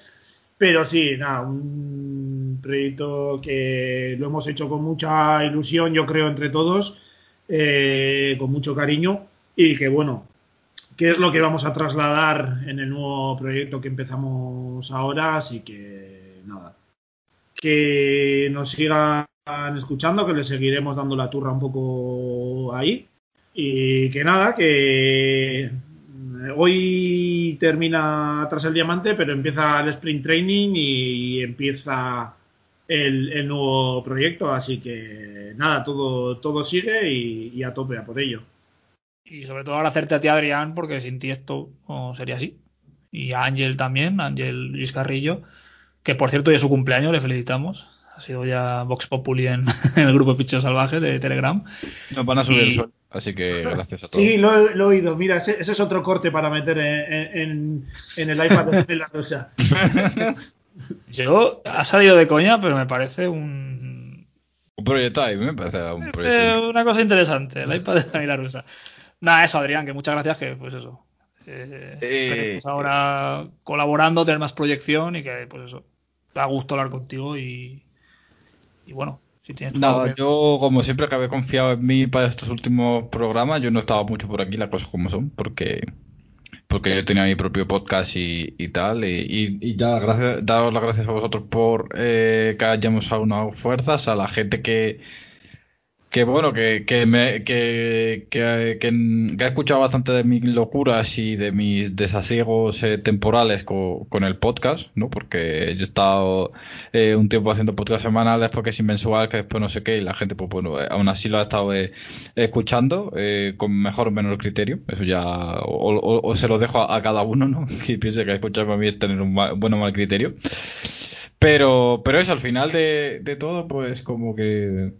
Pero sí, nada, un proyecto que lo hemos hecho con mucha ilusión, yo creo, entre todos, eh, con mucho cariño. Y que bueno, que es lo que vamos a trasladar en el nuevo proyecto que empezamos ahora. Así que nada, que nos sigan escuchando, que les seguiremos dando la turra un poco ahí. Y que nada, que hoy termina tras el diamante, pero empieza el sprint training y empieza el, nuevo proyecto. Así que nada, todo, todo sigue y, y a tope a por ello. Y sobre todo agradecerte a ti, Adrián, porque sin ti esto no sería así. Y a Ángel también, Ángel Luis Carrillo, que por cierto hoy es su cumpleaños, le felicitamos. Ha sido ya Vox Populi en, (laughs) en el grupo de Pichos Salvajes de Telegram. Nos van a subir Y- el sueldo, así que gracias a (laughs) todos. Sí, lo, he- lo he oído. Mira, ese, ese es otro corte para meter en, en- en el iPad de (laughs) la rosa. Yo, ha salido de coña, pero me parece un, Un proyecto ahí, me parece un eh, proyecto. una cosa interesante, el iPad de Daniela Rusa. Nada, eso, Adrián, que muchas gracias, que pues eso. eh, Eh, ahora colaborando, tener más proyección y que pues eso. Da gusto hablar contigo y, y bueno, si tienes Nada, que- yo como siempre que había confiado en mí para estos últimos programas, yo no estaba mucho por aquí, las cosas como son, porque porque yo tenía mi propio podcast y, y tal, y, y, y ya gracias, daros las gracias a vosotros por eh, que hayamos aunado fuerzas, a la gente que que bueno, que, que, me, que, que, que- ha escuchado bastante de mis locuras y de mis desasiegos eh, temporales co- con el podcast, ¿no? Porque yo he estado eh, un tiempo haciendo podcast semanal, después que es mensual, que después no sé qué, y la gente, pues bueno, eh, aún así lo ha estado eh, escuchando con mejor o menor criterio. Eso ya, o, o- se lo dejo a, cada uno, ¿no? (laughs) Que piense que escucharme a mí tener un ma- buen o mal criterio. Pero, pero eso, al final de, de todo, pues como que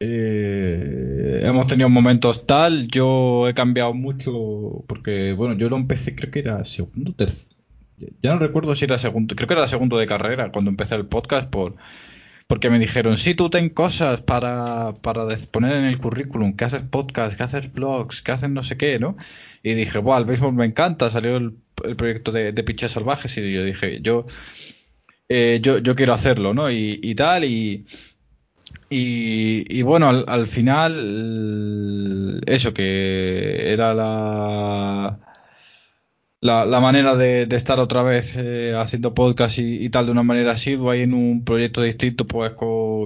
eh, hemos tenido momentos tal, yo he cambiado mucho porque, bueno, yo lo empecé, creo que era segundo, tercero, ya no recuerdo si era segundo, creo que era segundo de carrera cuando empecé el podcast por, porque me dijeron, sí, tú ten cosas para, para poner en el currículum, que haces podcast, que haces blogs, que haces no sé qué, ¿no? Y dije, Buah, el béisbol me encanta, salió el, el proyecto de, de Piches Salvajes y yo dije, yo, eh, yo, yo quiero hacerlo, ¿no? Y, y tal, y, y, y bueno, al, al final, eso que era la, la, la manera de, de estar otra vez eh, haciendo podcast y, tal de una manera asidua y en un proyecto distinto, pues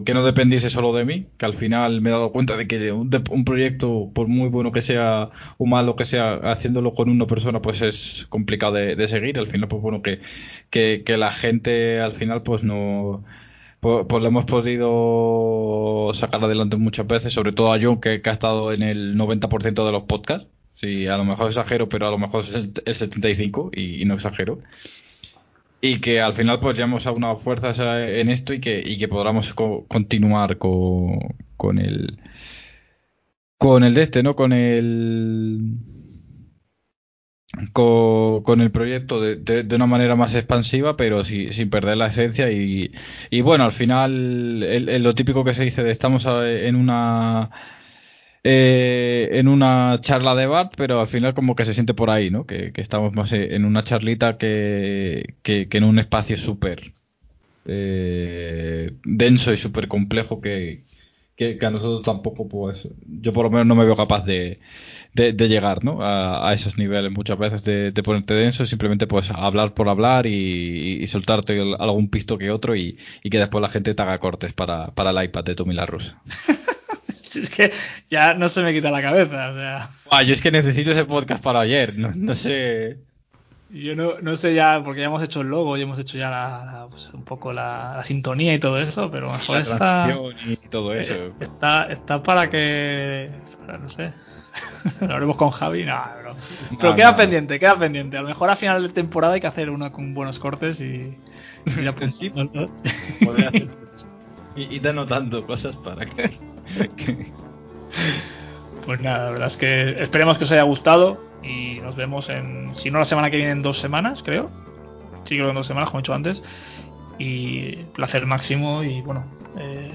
que no dependiese solo de mí, que al final me he dado cuenta de que un, de- un proyecto, por muy bueno que sea o malo que sea, haciéndolo con una persona, pues es complicado de, seguir. Al final, pues bueno, que, que la gente al final, pues no pues, pues lo hemos podido sacar adelante muchas veces, sobre todo a John, que, que ha estado en el 90% de los podcasts. Sí, a lo mejor exagero, pero a lo mejor es el, el 75% y, y no exagero. Y que al final pues ya hemos aunado fuerzas en esto y que, y que podamos co- continuar con, con el con el de este, ¿no? Con el con, con el proyecto de, de- una manera más expansiva, pero sí- sin perder la esencia. Y, y bueno, al final, el- lo típico que se dice de estamos en una eh, en una charla de bar, pero al final como que se siente por ahí, ¿no? Que, que estamos más en una charlita que, que, en un espacio súper eh, denso y súper complejo que, que a nosotros tampoco, pues, yo por lo menos no me veo capaz de, de, de llegar, ¿no? A, a esos niveles muchas veces de, de ponerte denso, simplemente pues hablar por hablar y, y soltarte el- algún pisto que otro y, y que después la gente te haga cortes para, para el iPad de Tommy La Rusa. (laughs) Es que ya no se me quita la cabeza, o sea. Yo es que necesito ese podcast para ayer, no, no sé. Yo no, no sé ya, porque ya hemos hecho el logo y hemos hecho ya la, la- pues, un poco la, la sintonía y todo eso, pero mejor está, y todo eso. eh, está, está para que, para, no sé, (laughs) lo haremos con Javi, no, bro. pero queda no. pendiente, queda pendiente. A lo mejor a final de temporada hay que hacer una con buenos cortes y, y la (laughs) Sí. hacer. (laughs) Y, y te anotando cosas para que, que- Pues nada, la verdad es que esperemos que os haya gustado y nos vemos en, si no la semana que viene, en dos semanas, creo. Sí, creo que en dos semanas, como he dicho antes. Y placer máximo y bueno, eh,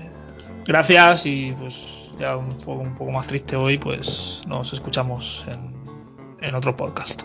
gracias y pues ya un poco, un poco más triste hoy, pues nos escuchamos en, en otro podcast.